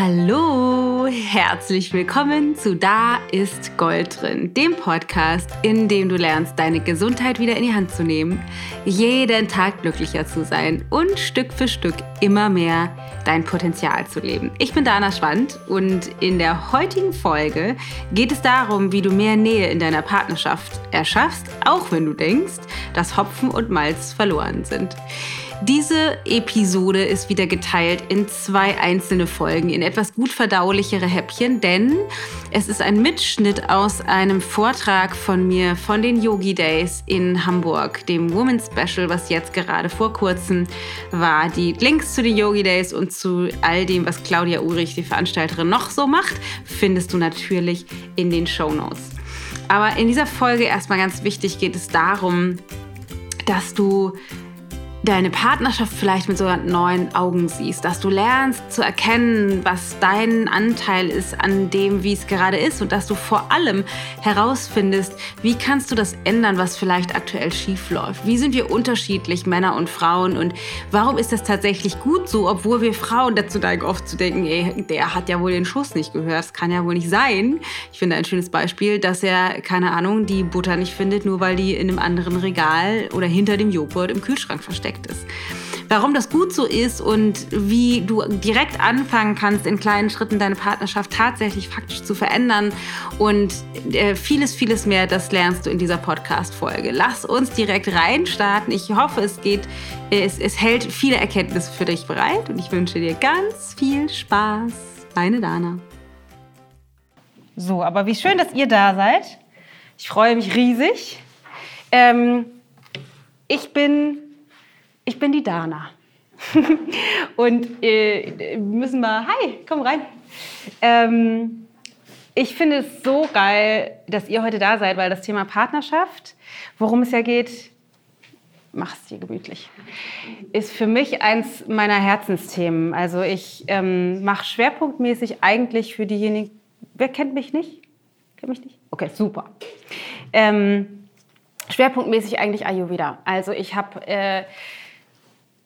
Hallo, herzlich willkommen zu Da ist Gold drin, dem Podcast, in dem du lernst, deine Gesundheit wieder in die Hand zu nehmen, jeden Tag glücklicher zu sein und Stück für Stück immer mehr dein Potenzial zu leben. Ich bin Dana Schwand und in der heutigen Folge geht es darum, wie du mehr Nähe in deiner Partnerschaft erschaffst, auch wenn du denkst, dass Hopfen und Malz verloren sind. Diese Episode ist wieder geteilt in zwei einzelne Folgen, in etwas gut verdaulichere Häppchen, denn es ist ein Mitschnitt aus einem Vortrag von mir von den Yogi Days in Hamburg, dem Woman Special, was jetzt gerade vor kurzem war. Die Links zu den Yogi Days und zu all dem, was Claudia Ulrich, die Veranstalterin, noch so macht, findest du natürlich in den Show Notes. Aber in dieser Folge erstmal ganz wichtig geht es darum, dass du deine Partnerschaft vielleicht mit so neuen Augen siehst, dass du lernst zu erkennen, was dein Anteil ist an dem, wie es gerade ist und dass du vor allem herausfindest, wie kannst du das ändern, was vielleicht aktuell schief läuft. Wie sind wir unterschiedlich, Männer und Frauen und warum ist das tatsächlich gut so, obwohl wir Frauen dazu neigen, oft zu denken, ey, der hat ja wohl den Schuss nicht gehört, das kann ja wohl nicht sein. Ich finde ein schönes Beispiel, dass er, keine Ahnung, die Butter nicht findet, nur weil die in einem anderen Regal oder hinter dem Joghurt im Kühlschrank versteckt perfekt ist. Warum das gut so ist und wie du direkt anfangen kannst, in kleinen Schritten deine Partnerschaft tatsächlich faktisch zu verändern und äh, vieles, vieles mehr, das lernst du in dieser Podcast-Folge. Lass uns direkt reinstarten. Ich hoffe, es geht, es, es hält viele Erkenntnisse für dich bereit und ich wünsche dir ganz viel Spaß. Deine Dana. So, aber wie schön, dass ihr da seid. Ich freue mich riesig. Ähm, ich bin ich bin die Dana. und äh, müssen mal, hi, komm rein. Ähm, ich finde es so geil, dass ihr heute da seid, weil das Thema Partnerschaft, worum es ja geht, mach's dir gemütlich, ist für mich eins meiner Herzensthemen. Also ich ähm, mache schwerpunktmäßig eigentlich für diejenigen, wer kennt mich nicht? Kennt mich nicht? Okay, super. Ähm, schwerpunktmäßig eigentlich Ayurveda. Also ich habe äh,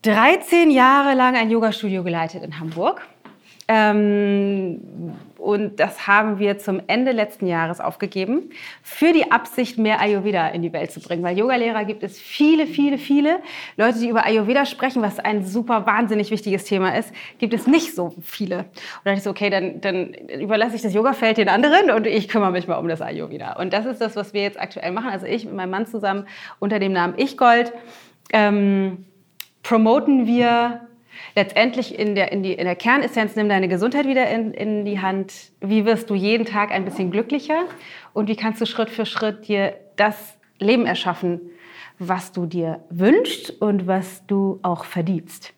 13 Jahre lang ein Yoga-Studio geleitet in Hamburg. Ähm, und das haben wir zum Ende letzten Jahres aufgegeben, für die Absicht, mehr Ayurveda in die Welt zu bringen. Weil Yogalehrer gibt es viele, viele, viele. Leute, die über Ayurveda sprechen, was ein super, wahnsinnig wichtiges Thema ist, gibt es nicht so viele. Und dann dachte ich so, okay, dann, dann überlasse ich das Yogafeld den anderen und ich kümmere mich mal um das Ayurveda. Und das ist das, was wir jetzt aktuell machen. Also ich mit meinem Mann zusammen unter dem Namen Ich Gold. Ähm, promoten wir letztendlich in der, in, die, in der Kernessenz, nimm deine Gesundheit wieder in, in die Hand. Wie wirst du jeden Tag ein bisschen glücklicher? Und wie kannst du Schritt für Schritt dir das Leben erschaffen, was du dir wünschst und was du auch verdienst.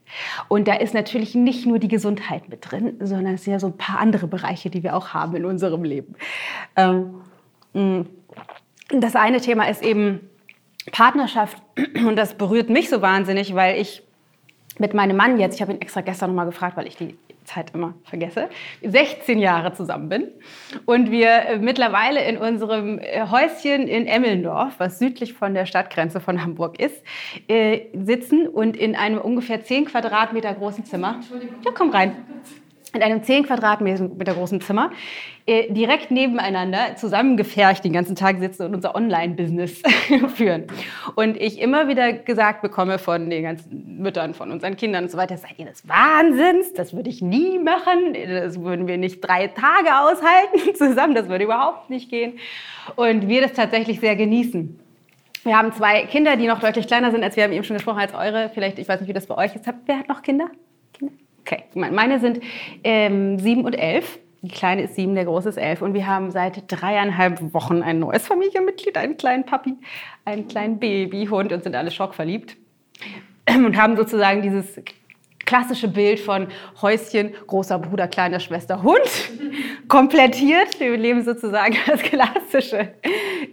Und da ist natürlich nicht nur die Gesundheit mit drin, sondern es sind ja so ein paar andere Bereiche, die wir auch haben in unserem Leben. Ähm, mm, das eine Thema ist eben Partnerschaft, und das berührt mich so wahnsinnig, weil ich mit meinem Mann jetzt, ich habe ihn extra gestern nochmal gefragt, weil ich die Zeit immer vergesse, 16 Jahre zusammen bin. Und wir äh, mittlerweile in unserem äh, Häuschen in Emmelndorf, was südlich von der Stadtgrenze von Hamburg ist, äh, sitzen und in einem ungefähr 10 Quadratmeter großen Zimmer. Ja, komm rein in einem 10 Quadratmeter großen Zimmer, äh, direkt nebeneinander zusammengefercht den ganzen Tag sitzen und unser Online-Business führen. Und ich immer wieder gesagt bekomme von den ganzen Müttern, von unseren Kindern und so weiter, seid ihr des Wahnsinns? Das würde ich nie machen. Das würden wir nicht drei Tage aushalten zusammen. Das würde überhaupt nicht gehen. Und wir das tatsächlich sehr genießen. Wir haben zwei Kinder, die noch deutlich kleiner sind, als wir haben eben schon gesprochen, als eure. Vielleicht, ich weiß nicht, wie das bei euch ist. Wer hat noch Kinder? Okay, meine sind ähm, sieben und elf. Die Kleine ist sieben, der Große ist elf. Und wir haben seit dreieinhalb Wochen ein neues Familienmitglied, einen kleinen Papi, einen kleinen Babyhund und sind alle schockverliebt. Und haben sozusagen dieses klassische Bild von Häuschen, großer Bruder, kleiner Schwester, Hund komplettiert. Wir leben sozusagen das klassische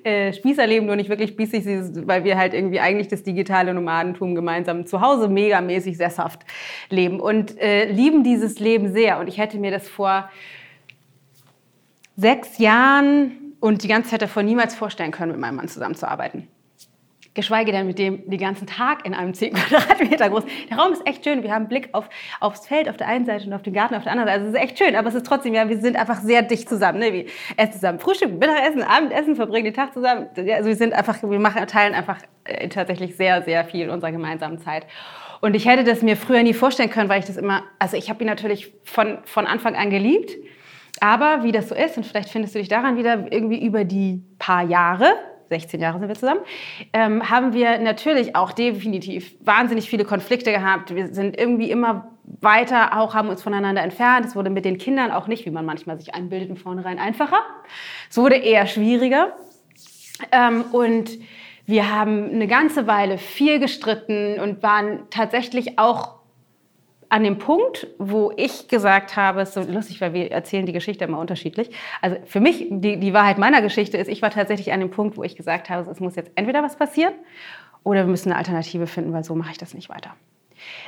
äh, Spießerleben, nur nicht wirklich spießig, weil wir halt irgendwie eigentlich das digitale Nomadentum gemeinsam zu Hause megamäßig sesshaft leben und äh, lieben dieses Leben sehr. Und ich hätte mir das vor sechs Jahren und die ganze Zeit davor niemals vorstellen können, mit meinem Mann zusammenzuarbeiten. Geschweige denn mit dem den ganzen Tag in einem 10 Quadratmeter groß. Der Raum ist echt schön. Wir haben Blick auf, aufs Feld auf der einen Seite und auf den Garten auf der anderen Seite. Also es ist echt schön, aber es ist trotzdem, ja, wir sind einfach sehr dicht zusammen. Ne? Wir essen zusammen Frühstück, Mittagessen, Abendessen, verbringen den Tag zusammen. Also wir sind einfach, wir machen, teilen einfach äh, tatsächlich sehr, sehr viel unserer gemeinsamen Zeit. Und ich hätte das mir früher nie vorstellen können, weil ich das immer, also ich habe ihn natürlich von, von Anfang an geliebt. Aber wie das so ist, und vielleicht findest du dich daran wieder, irgendwie über die paar Jahre 16 Jahre sind wir zusammen, ähm, haben wir natürlich auch definitiv wahnsinnig viele Konflikte gehabt. Wir sind irgendwie immer weiter, auch haben uns voneinander entfernt. Es wurde mit den Kindern auch nicht, wie man manchmal sich einbildet, von vornherein einfacher. Es wurde eher schwieriger. Ähm, und wir haben eine ganze Weile viel gestritten und waren tatsächlich auch an dem Punkt, wo ich gesagt habe, ist so lustig, weil wir erzählen die Geschichte immer unterschiedlich. Also für mich, die, die Wahrheit meiner Geschichte ist, ich war tatsächlich an dem Punkt, wo ich gesagt habe, es muss jetzt entweder was passieren oder wir müssen eine Alternative finden, weil so mache ich das nicht weiter.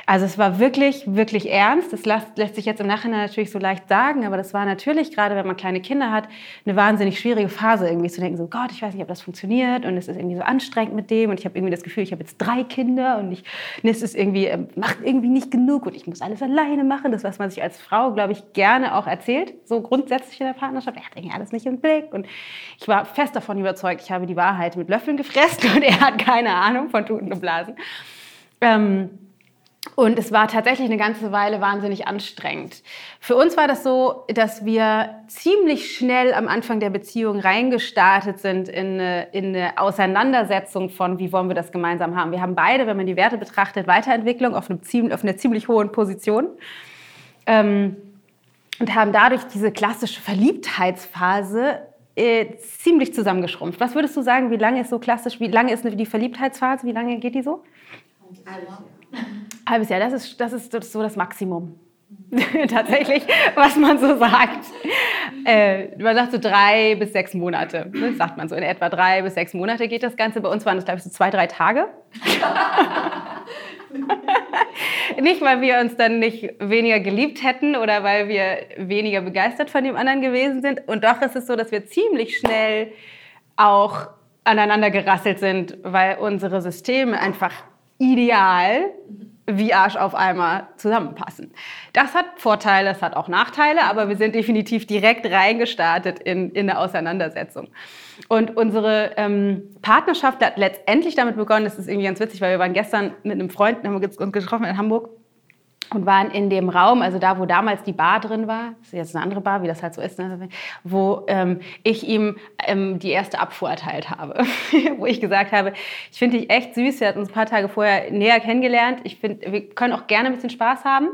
Also es war wirklich, wirklich ernst. Das lässt, lässt, sich jetzt im Nachhinein natürlich so leicht sagen, aber das war natürlich, gerade wenn man kleine Kinder hat, eine wahnsinnig schwierige Phase, irgendwie zu denken, so Gott, ich weiß nicht, ob das funktioniert und es ist irgendwie so anstrengend mit dem und ich habe irgendwie das Gefühl, ich habe jetzt drei Kinder und ich, es ist irgendwie, äh, macht irgendwie nicht genug und ich muss alles alleine machen. Das, was man sich als Frau, glaube ich, gerne auch erzählt, so grundsätzlich in der Partnerschaft. Er hat irgendwie alles nicht im Blick und ich war fest davon überzeugt, ich habe die Wahrheit mit Löffeln gefressen und er hat keine Ahnung von Tuten und Blasen. Ähm, und es war tatsächlich eine ganze Weile wahnsinnig anstrengend. Für uns war das so, dass wir ziemlich schnell am Anfang der Beziehung reingestartet sind in eine, in eine Auseinandersetzung von, wie wollen wir das gemeinsam haben. Wir haben beide, wenn man die Werte betrachtet, Weiterentwicklung auf, einem, auf einer ziemlich hohen Position. Ähm, und haben dadurch diese klassische Verliebtheitsphase äh, ziemlich zusammengeschrumpft. Was würdest du sagen, wie lange ist so klassisch, wie lange ist die Verliebtheitsphase, wie lange geht die so? Also. Halbes Jahr, das ist, das ist so das Maximum. Tatsächlich, was man so sagt. Äh, man sagt so drei bis sechs Monate. Das ne, sagt man so. In etwa drei bis sechs Monate geht das Ganze. Bei uns waren das, glaube ich, so zwei, drei Tage. nicht, weil wir uns dann nicht weniger geliebt hätten oder weil wir weniger begeistert von dem anderen gewesen sind. Und doch ist es so, dass wir ziemlich schnell auch aneinander gerasselt sind, weil unsere Systeme einfach ideal wie Arsch auf einmal zusammenpassen. Das hat Vorteile, es hat auch Nachteile, aber wir sind definitiv direkt reingestartet in, in eine Auseinandersetzung. Und unsere ähm, Partnerschaft hat letztendlich damit begonnen, das ist irgendwie ganz witzig, weil wir waren gestern mit einem Freund, haben wir uns getroffen in Hamburg und waren in dem Raum, also da, wo damals die Bar drin war, das ist jetzt eine andere Bar, wie das halt so ist, ne? wo ähm, ich ihm ähm, die erste Abfuhr erteilt habe, wo ich gesagt habe, ich finde dich echt süß, wir hatten uns ein paar Tage vorher näher kennengelernt, ich finde, wir können auch gerne ein bisschen Spaß haben,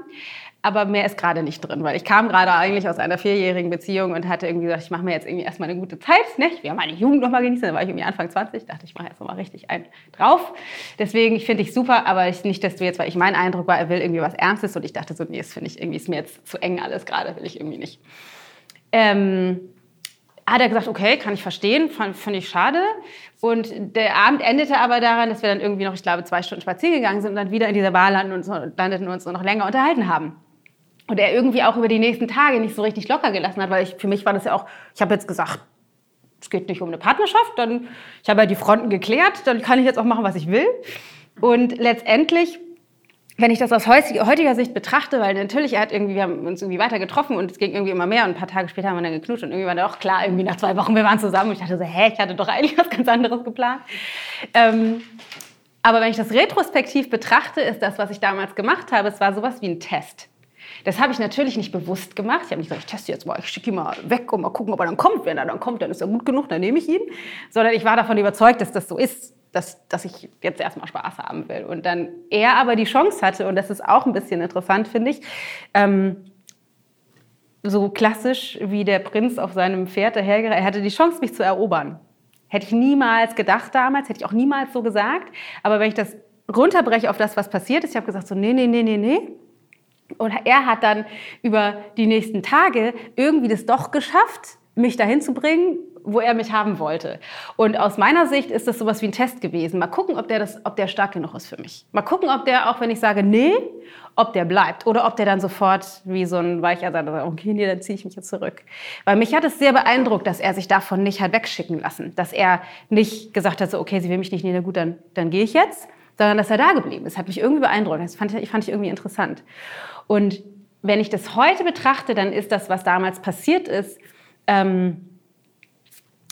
aber mehr ist gerade nicht drin, weil ich kam gerade eigentlich aus einer vierjährigen Beziehung und hatte irgendwie gesagt, ich mache mir jetzt irgendwie erstmal eine gute Zeit, nicht? Wir haben meine Jugend noch mal genießen, da war ich irgendwie Anfang 20, dachte ich mache jetzt noch mal richtig einen drauf. Deswegen, ich finde dich super, aber ich, nicht, dass du jetzt, weil ich mein Eindruck war, er will irgendwie was Ernstes und ich dachte so, nee, das finde ich irgendwie, ist mir jetzt zu eng alles gerade, will ich irgendwie nicht. Ähm, hat er gesagt, okay, kann ich verstehen, finde ich schade. Und der Abend endete aber daran, dass wir dann irgendwie noch, ich glaube, zwei Stunden spazieren gegangen sind und dann wieder in dieser Bar landen und landeten und uns noch länger unterhalten haben und er irgendwie auch über die nächsten Tage nicht so richtig locker gelassen hat, weil ich, für mich war das ja auch, ich habe jetzt gesagt, es geht nicht um eine Partnerschaft, dann, ich habe ja die Fronten geklärt, dann kann ich jetzt auch machen, was ich will. Und letztendlich, wenn ich das aus heutiger Sicht betrachte, weil natürlich, er hat irgendwie, wir haben uns irgendwie weiter getroffen und es ging irgendwie immer mehr und ein paar Tage später haben wir dann geknutscht und irgendwie war dann auch klar, irgendwie nach zwei Wochen, wir waren zusammen und ich dachte so, hä, ich hatte doch eigentlich was ganz anderes geplant. Ähm, aber wenn ich das retrospektiv betrachte, ist das, was ich damals gemacht habe, es war sowas wie ein Test. Das habe ich natürlich nicht bewusst gemacht. Ich habe nicht gesagt, ich teste jetzt mal, ich schicke ihn mal weg und mal gucken, ob er dann kommt. Wenn er dann kommt, dann ist er gut genug, dann nehme ich ihn. Sondern ich war davon überzeugt, dass das so ist, dass, dass ich jetzt erstmal Spaß haben will. Und dann er aber die Chance hatte, und das ist auch ein bisschen interessant, finde ich, ähm, so klassisch wie der Prinz auf seinem Pferd dahergereiht, er hatte die Chance, mich zu erobern. Hätte ich niemals gedacht damals, hätte ich auch niemals so gesagt. Aber wenn ich das runterbreche auf das, was passiert ist, ich habe gesagt so, nee, nee, nee, nee, nee, und er hat dann über die nächsten Tage irgendwie das doch geschafft, mich dahin zu bringen, wo er mich haben wollte. Und aus meiner Sicht ist das sowas wie ein Test gewesen. Mal gucken, ob der, das, ob der stark genug ist für mich. Mal gucken, ob der, auch wenn ich sage, nee, ob der bleibt. Oder ob der dann sofort wie so ein Weicher sagt, okay, nee, dann ziehe ich mich jetzt zurück. Weil mich hat es sehr beeindruckt, dass er sich davon nicht hat wegschicken lassen. Dass er nicht gesagt hat, so, okay, sie will mich nicht, nee, gut, dann, dann gehe ich jetzt. Sondern dass er da geblieben ist. Hat mich irgendwie beeindruckt. Das fand ich, fand ich irgendwie interessant. Und wenn ich das heute betrachte, dann ist das, was damals passiert ist, ähm,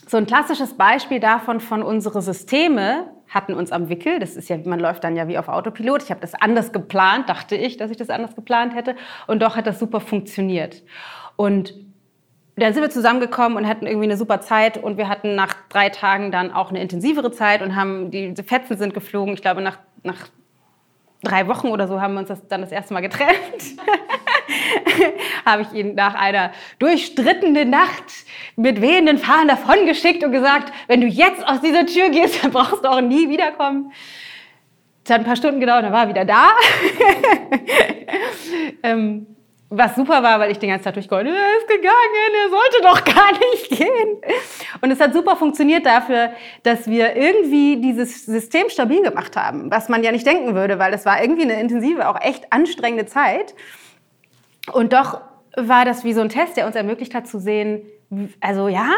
so ein klassisches Beispiel davon von unsere Systeme hatten uns am Wickel. Das ist ja, man läuft dann ja wie auf Autopilot. Ich habe das anders geplant, dachte ich, dass ich das anders geplant hätte. Und doch hat das super funktioniert. Und dann sind wir zusammengekommen und hatten irgendwie eine super Zeit und wir hatten nach drei Tagen dann auch eine intensivere Zeit und haben die Fetzen sind geflogen. Ich glaube nach, nach drei Wochen oder so haben wir uns das dann das erste Mal getrennt. habe ich ihn nach einer durchstrittenen Nacht mit wehenden Fahnen davongeschickt und gesagt, wenn du jetzt aus dieser Tür gehst, dann brauchst du auch nie wiederkommen. Es hat ein paar Stunden gedauert, dann war er wieder da. ähm, was super war, weil ich den ganzen Tag durchgeholt er ist gegangen, er sollte doch gar nicht gehen. Und es hat super funktioniert dafür, dass wir irgendwie dieses System stabil gemacht haben, was man ja nicht denken würde, weil es war irgendwie eine intensive, auch echt anstrengende Zeit. Und doch war das wie so ein Test, der uns ermöglicht hat zu sehen, also ja,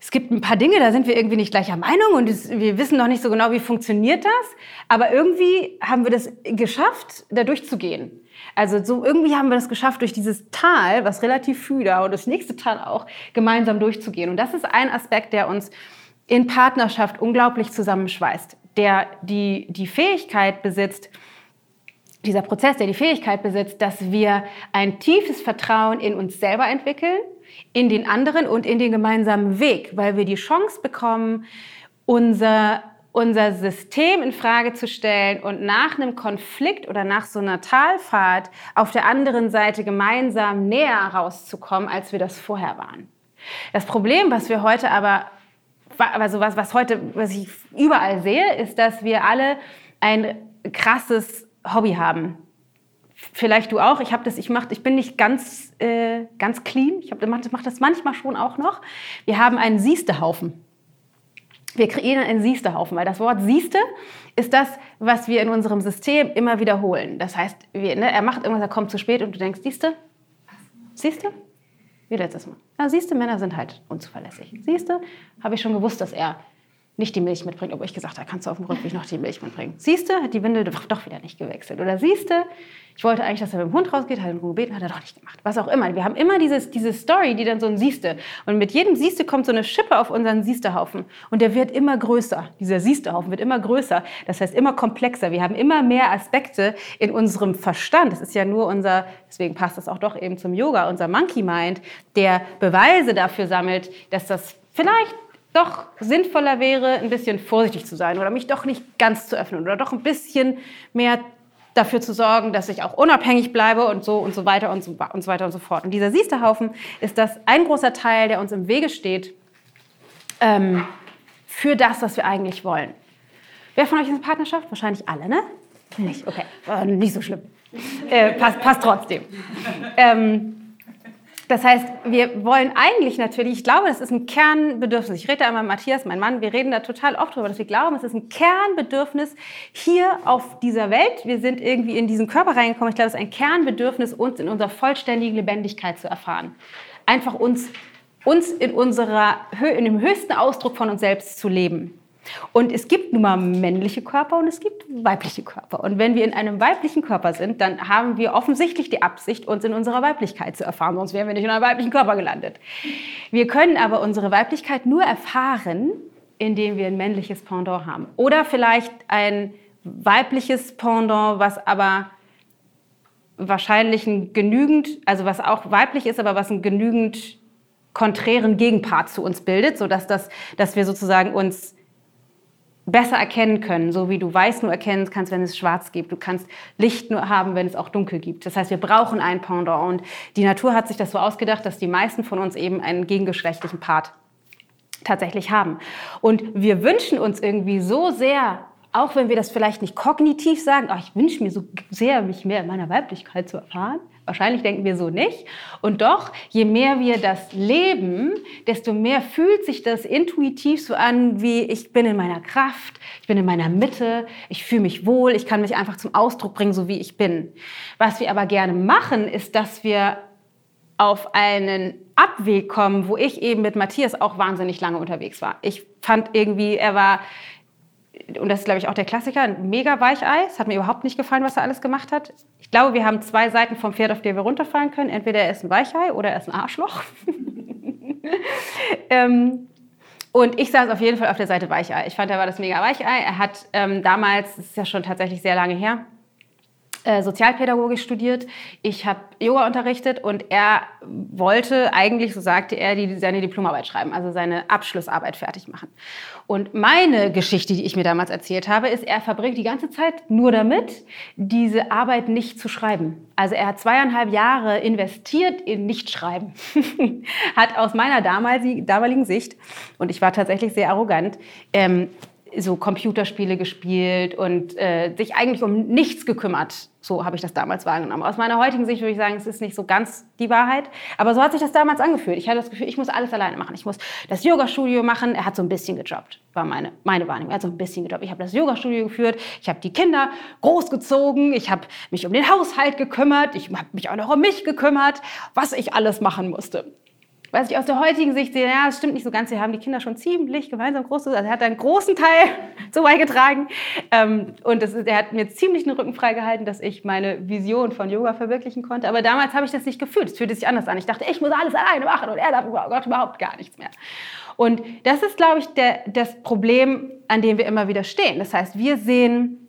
es gibt ein paar Dinge, da sind wir irgendwie nicht gleicher Meinung und wir wissen noch nicht so genau, wie funktioniert das. Aber irgendwie haben wir das geschafft, da durchzugehen. Also so irgendwie haben wir das geschafft, durch dieses Tal, was relativ fühler und das nächste Tal auch, gemeinsam durchzugehen. Und das ist ein Aspekt, der uns in Partnerschaft unglaublich zusammenschweißt, der die, die Fähigkeit besitzt, dieser Prozess, der die Fähigkeit besitzt, dass wir ein tiefes Vertrauen in uns selber entwickeln, in den anderen und in den gemeinsamen Weg, weil wir die Chance bekommen, unser, unser System in Frage zu stellen und nach einem Konflikt oder nach so einer Talfahrt auf der anderen Seite gemeinsam näher rauszukommen, als wir das vorher waren. Das Problem, was wir heute aber, also was, was heute, was ich überall sehe, ist, dass wir alle ein krasses Hobby haben. Vielleicht du auch. Ich habe das, ich mach, ich bin nicht ganz, äh, ganz clean. Ich mache mach das manchmal schon auch noch. Wir haben einen Siestehaufen. Wir kreieren einen Siestehaufen, weil das Wort Sieste ist das, was wir in unserem System immer wiederholen. Das heißt, wir, ne, er macht irgendwas, er kommt zu spät und du denkst, siehste? Siehste? Wie letztes Mal. Ja, siehste, Männer sind halt unzuverlässig. Siehste, habe ich schon gewusst, dass er nicht die Milch mitbringt, obwohl ich gesagt habe, kannst du auf dem Rückweg noch die Milch mitbringen. Siehste, hat die Windel doch wieder nicht gewechselt. Oder siehste, ich wollte eigentlich, dass er mit dem Hund rausgeht, hat ihn gebeten, hat er doch nicht gemacht. Was auch immer. Wir haben immer dieses, diese Story, die dann so ein Siehste. Und mit jedem Siehste kommt so eine Schippe auf unseren Siehstehaufen. Und der wird immer größer. Dieser Siehstehaufen wird immer größer. Das heißt immer komplexer. Wir haben immer mehr Aspekte in unserem Verstand. Das ist ja nur unser, deswegen passt das auch doch eben zum Yoga, unser Monkey Mind, der Beweise dafür sammelt, dass das vielleicht doch sinnvoller wäre, ein bisschen vorsichtig zu sein oder mich doch nicht ganz zu öffnen oder doch ein bisschen mehr dafür zu sorgen, dass ich auch unabhängig bleibe und so und so weiter und so, und so weiter und so fort. Und dieser Siesterhaufen ist das ein großer Teil, der uns im Wege steht ähm, für das, was wir eigentlich wollen. Wer von euch ist in Partnerschaft? Wahrscheinlich alle, ne? Nicht, okay, äh, nicht so schlimm. Äh, passt, passt trotzdem. Ähm, das heißt, wir wollen eigentlich natürlich, ich glaube, das ist ein Kernbedürfnis. Ich rede da immer mit Matthias, mein Mann, wir reden da total oft drüber, dass wir glauben, es ist ein Kernbedürfnis hier auf dieser Welt. Wir sind irgendwie in diesen Körper reingekommen. Ich glaube, es ist ein Kernbedürfnis, uns in unserer vollständigen Lebendigkeit zu erfahren. Einfach uns, uns in, unserer, in dem höchsten Ausdruck von uns selbst zu leben. Und es gibt nun mal männliche Körper und es gibt weibliche Körper. Und wenn wir in einem weiblichen Körper sind, dann haben wir offensichtlich die Absicht, uns in unserer Weiblichkeit zu erfahren, sonst wären wir nicht in einem weiblichen Körper gelandet. Wir können aber unsere Weiblichkeit nur erfahren, indem wir ein männliches Pendant haben. Oder vielleicht ein weibliches Pendant, was aber wahrscheinlich ein genügend, also was auch weiblich ist, aber was ein genügend konträren Gegenpart zu uns bildet, sodass das, dass wir sozusagen uns besser erkennen können, so wie du weiß nur erkennen kannst, wenn es schwarz gibt. Du kannst Licht nur haben, wenn es auch dunkel gibt. Das heißt, wir brauchen ein Pendant. Und die Natur hat sich das so ausgedacht, dass die meisten von uns eben einen gegengeschlechtlichen Part tatsächlich haben. Und wir wünschen uns irgendwie so sehr, auch wenn wir das vielleicht nicht kognitiv sagen, oh, ich wünsche mir so sehr, mich mehr in meiner Weiblichkeit zu erfahren, Wahrscheinlich denken wir so nicht. Und doch, je mehr wir das leben, desto mehr fühlt sich das intuitiv so an, wie ich bin in meiner Kraft, ich bin in meiner Mitte, ich fühle mich wohl, ich kann mich einfach zum Ausdruck bringen, so wie ich bin. Was wir aber gerne machen, ist, dass wir auf einen Abweg kommen, wo ich eben mit Matthias auch wahnsinnig lange unterwegs war. Ich fand irgendwie, er war und das ist, glaube ich, auch der Klassiker, ein mega Weichei. Es hat mir überhaupt nicht gefallen, was er alles gemacht hat. Ich glaube, wir haben zwei Seiten vom Pferd, auf die wir runterfallen können. Entweder er ist ein Weichei oder er ist ein Arschloch. ähm, und ich saß auf jeden Fall auf der Seite Weichei. Ich fand, er war das mega Weichei. Er hat ähm, damals, das ist ja schon tatsächlich sehr lange her, äh, Sozialpädagogik studiert, ich habe Yoga unterrichtet und er wollte eigentlich, so sagte er, die, seine Diplomarbeit schreiben, also seine Abschlussarbeit fertig machen. Und meine Geschichte, die ich mir damals erzählt habe, ist, er verbringt die ganze Zeit nur damit, diese Arbeit nicht zu schreiben. Also er hat zweieinhalb Jahre investiert in Nichtschreiben. hat aus meiner damaligen Sicht, und ich war tatsächlich sehr arrogant, ähm, so Computerspiele gespielt und äh, sich eigentlich um nichts gekümmert. So habe ich das damals wahrgenommen. Aus meiner heutigen Sicht würde ich sagen, es ist nicht so ganz die Wahrheit. Aber so hat sich das damals angefühlt. Ich hatte das Gefühl, ich muss alles alleine machen. Ich muss das Yoga-Studio machen. Er hat so ein bisschen gejobbt, war meine, meine Wahrnehmung. Er hat so ein bisschen gejobbt. Ich habe das Yoga-Studio geführt. Ich habe die Kinder großgezogen. Ich habe mich um den Haushalt gekümmert. Ich habe mich auch noch um mich gekümmert, was ich alles machen musste was ich aus der heutigen Sicht sehe, ja, das stimmt nicht so ganz. Wir haben die Kinder schon ziemlich gemeinsam groß. Also er hat einen großen Teil so beigetragen. Ähm, und das, er hat mir ziemlich den Rücken freigehalten, dass ich meine Vision von Yoga verwirklichen konnte. Aber damals habe ich das nicht gefühlt. Es fühlte sich anders an. Ich dachte, ich muss alles alleine machen und er darf oh Gott, überhaupt gar nichts mehr. Und das ist, glaube ich, der, das Problem, an dem wir immer wieder stehen. Das heißt, wir sehen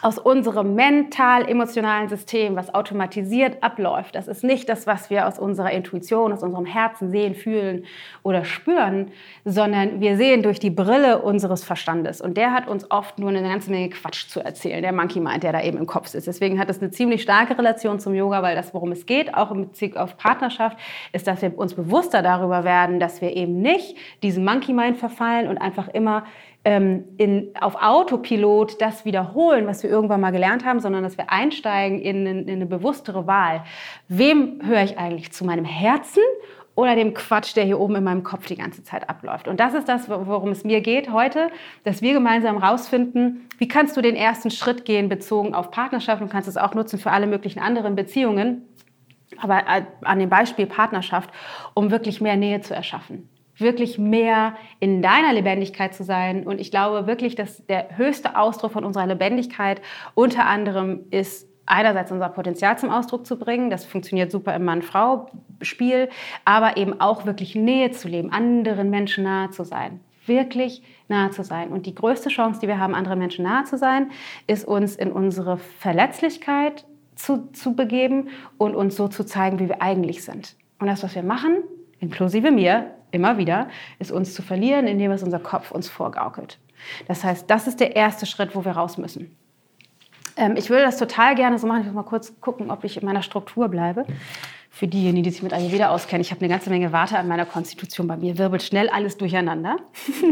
aus unserem mental-emotionalen System, was automatisiert abläuft. Das ist nicht das, was wir aus unserer Intuition, aus unserem Herzen sehen, fühlen oder spüren, sondern wir sehen durch die Brille unseres Verstandes. Und der hat uns oft nur eine ganze Menge Quatsch zu erzählen, der Monkey Mind, der da eben im Kopf sitzt. Deswegen hat es eine ziemlich starke Relation zum Yoga, weil das, worum es geht, auch in Bezug auf Partnerschaft, ist, dass wir uns bewusster darüber werden, dass wir eben nicht diesem Monkey Mind verfallen und einfach immer ähm, in, auf Autopilot das wiederholen, was wir irgendwann mal gelernt haben, sondern dass wir einsteigen in, in, in eine bewusstere Wahl. Wem höre ich eigentlich zu meinem Herzen oder dem Quatsch, der hier oben in meinem Kopf die ganze Zeit abläuft. Und das ist das, worum es mir geht heute, dass wir gemeinsam herausfinden, wie kannst du den ersten Schritt gehen bezogen auf Partnerschaft und kannst es auch nutzen für alle möglichen anderen Beziehungen. Aber äh, an dem Beispiel Partnerschaft, um wirklich mehr Nähe zu erschaffen wirklich mehr in deiner Lebendigkeit zu sein. Und ich glaube wirklich, dass der höchste Ausdruck von unserer Lebendigkeit unter anderem ist, einerseits unser Potenzial zum Ausdruck zu bringen. Das funktioniert super im Mann-Frau-Spiel, aber eben auch wirklich Nähe zu leben, anderen Menschen nahe zu sein. Wirklich nahe zu sein. Und die größte Chance, die wir haben, anderen Menschen nahe zu sein, ist uns in unsere Verletzlichkeit zu, zu begeben und uns so zu zeigen, wie wir eigentlich sind. Und das, was wir machen, inklusive mir, immer wieder, ist uns zu verlieren, indem es unser Kopf uns vorgaukelt. Das heißt, das ist der erste Schritt, wo wir raus müssen. Ähm, ich würde das total gerne so machen. Ich muss mal kurz gucken, ob ich in meiner Struktur bleibe. Für diejenigen, die sich mit Ayurveda auskennen, ich habe eine ganze Menge Warte an meiner Konstitution. Bei mir wirbelt schnell alles durcheinander.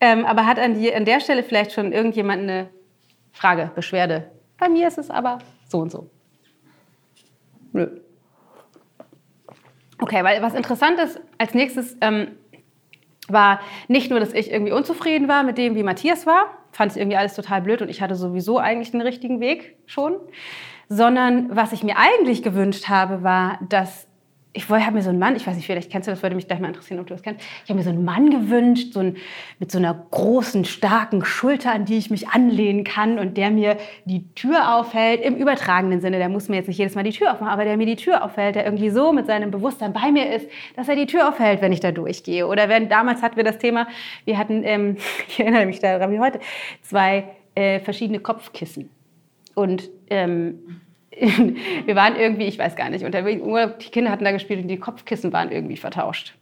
ähm, aber hat an, die, an der Stelle vielleicht schon irgendjemand eine Frage, Beschwerde? Bei mir ist es aber so und so. Nö. Okay, weil was interessant ist, als nächstes ähm, war nicht nur, dass ich irgendwie unzufrieden war mit dem, wie Matthias war, fand es irgendwie alles total blöd und ich hatte sowieso eigentlich den richtigen Weg schon, sondern was ich mir eigentlich gewünscht habe, war, dass ich habe mir so einen Mann, ich weiß nicht, vielleicht kennst du das, würde mich gleich mal interessieren, ob du das kennst. Ich habe mir so einen Mann gewünscht, so einen, mit so einer großen, starken Schulter, an die ich mich anlehnen kann und der mir die Tür aufhält, im übertragenen Sinne. Der muss mir jetzt nicht jedes Mal die Tür aufmachen, aber der mir die Tür aufhält, der irgendwie so mit seinem Bewusstsein bei mir ist, dass er die Tür aufhält, wenn ich da durchgehe. Oder wenn, damals hatten wir das Thema, wir hatten, ähm, ich erinnere mich daran wie heute, zwei äh, verschiedene Kopfkissen. Und ähm, wir waren irgendwie, ich weiß gar nicht, unterwegs, die Kinder hatten da gespielt und die Kopfkissen waren irgendwie vertauscht.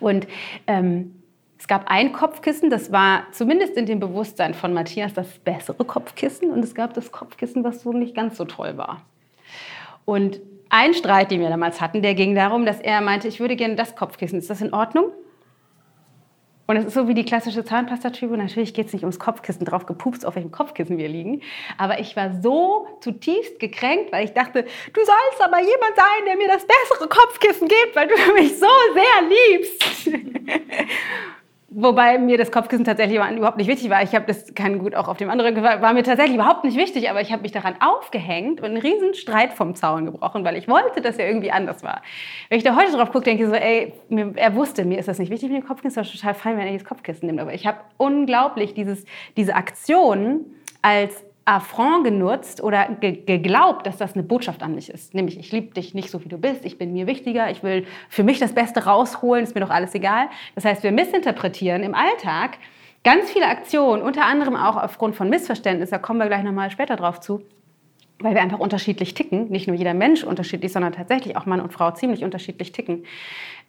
Und ähm, es gab ein Kopfkissen, das war zumindest in dem Bewusstsein von Matthias das bessere Kopfkissen und es gab das Kopfkissen, was so nicht ganz so toll war. Und ein Streit, den wir damals hatten, der ging darum, dass er meinte, ich würde gerne das Kopfkissen. Ist das in Ordnung? Und es ist so wie die klassische Zahnpastatübe. Natürlich geht es nicht ums Kopfkissen, drauf gepupst, auf welchem Kopfkissen wir liegen. Aber ich war so zutiefst gekränkt, weil ich dachte, du sollst aber jemand sein, der mir das bessere Kopfkissen gibt, weil du mich so sehr liebst. Wobei mir das Kopfkissen tatsächlich überhaupt nicht wichtig war. Ich habe das kann gut auch auf dem anderen war mir tatsächlich überhaupt nicht wichtig, aber ich habe mich daran aufgehängt und einen riesen Streit vom Zaun gebrochen, weil ich wollte, dass er irgendwie anders war. Wenn ich da heute drauf gucke, denke ich so, ey, mir, er wusste, mir ist das nicht wichtig mit dem Kopfkissen, es war total fein, wenn er das Kopfkissen nimmt. Aber ich habe unglaublich dieses, diese Aktion als Affront genutzt oder ge geglaubt, dass das eine Botschaft an mich ist. Nämlich, ich liebe dich nicht so, wie du bist, ich bin mir wichtiger, ich will für mich das Beste rausholen, ist mir doch alles egal. Das heißt, wir missinterpretieren im Alltag ganz viele Aktionen, unter anderem auch aufgrund von Missverständnissen, da kommen wir gleich nochmal später drauf zu, weil wir einfach unterschiedlich ticken, nicht nur jeder Mensch unterschiedlich, sondern tatsächlich auch Mann und Frau ziemlich unterschiedlich ticken,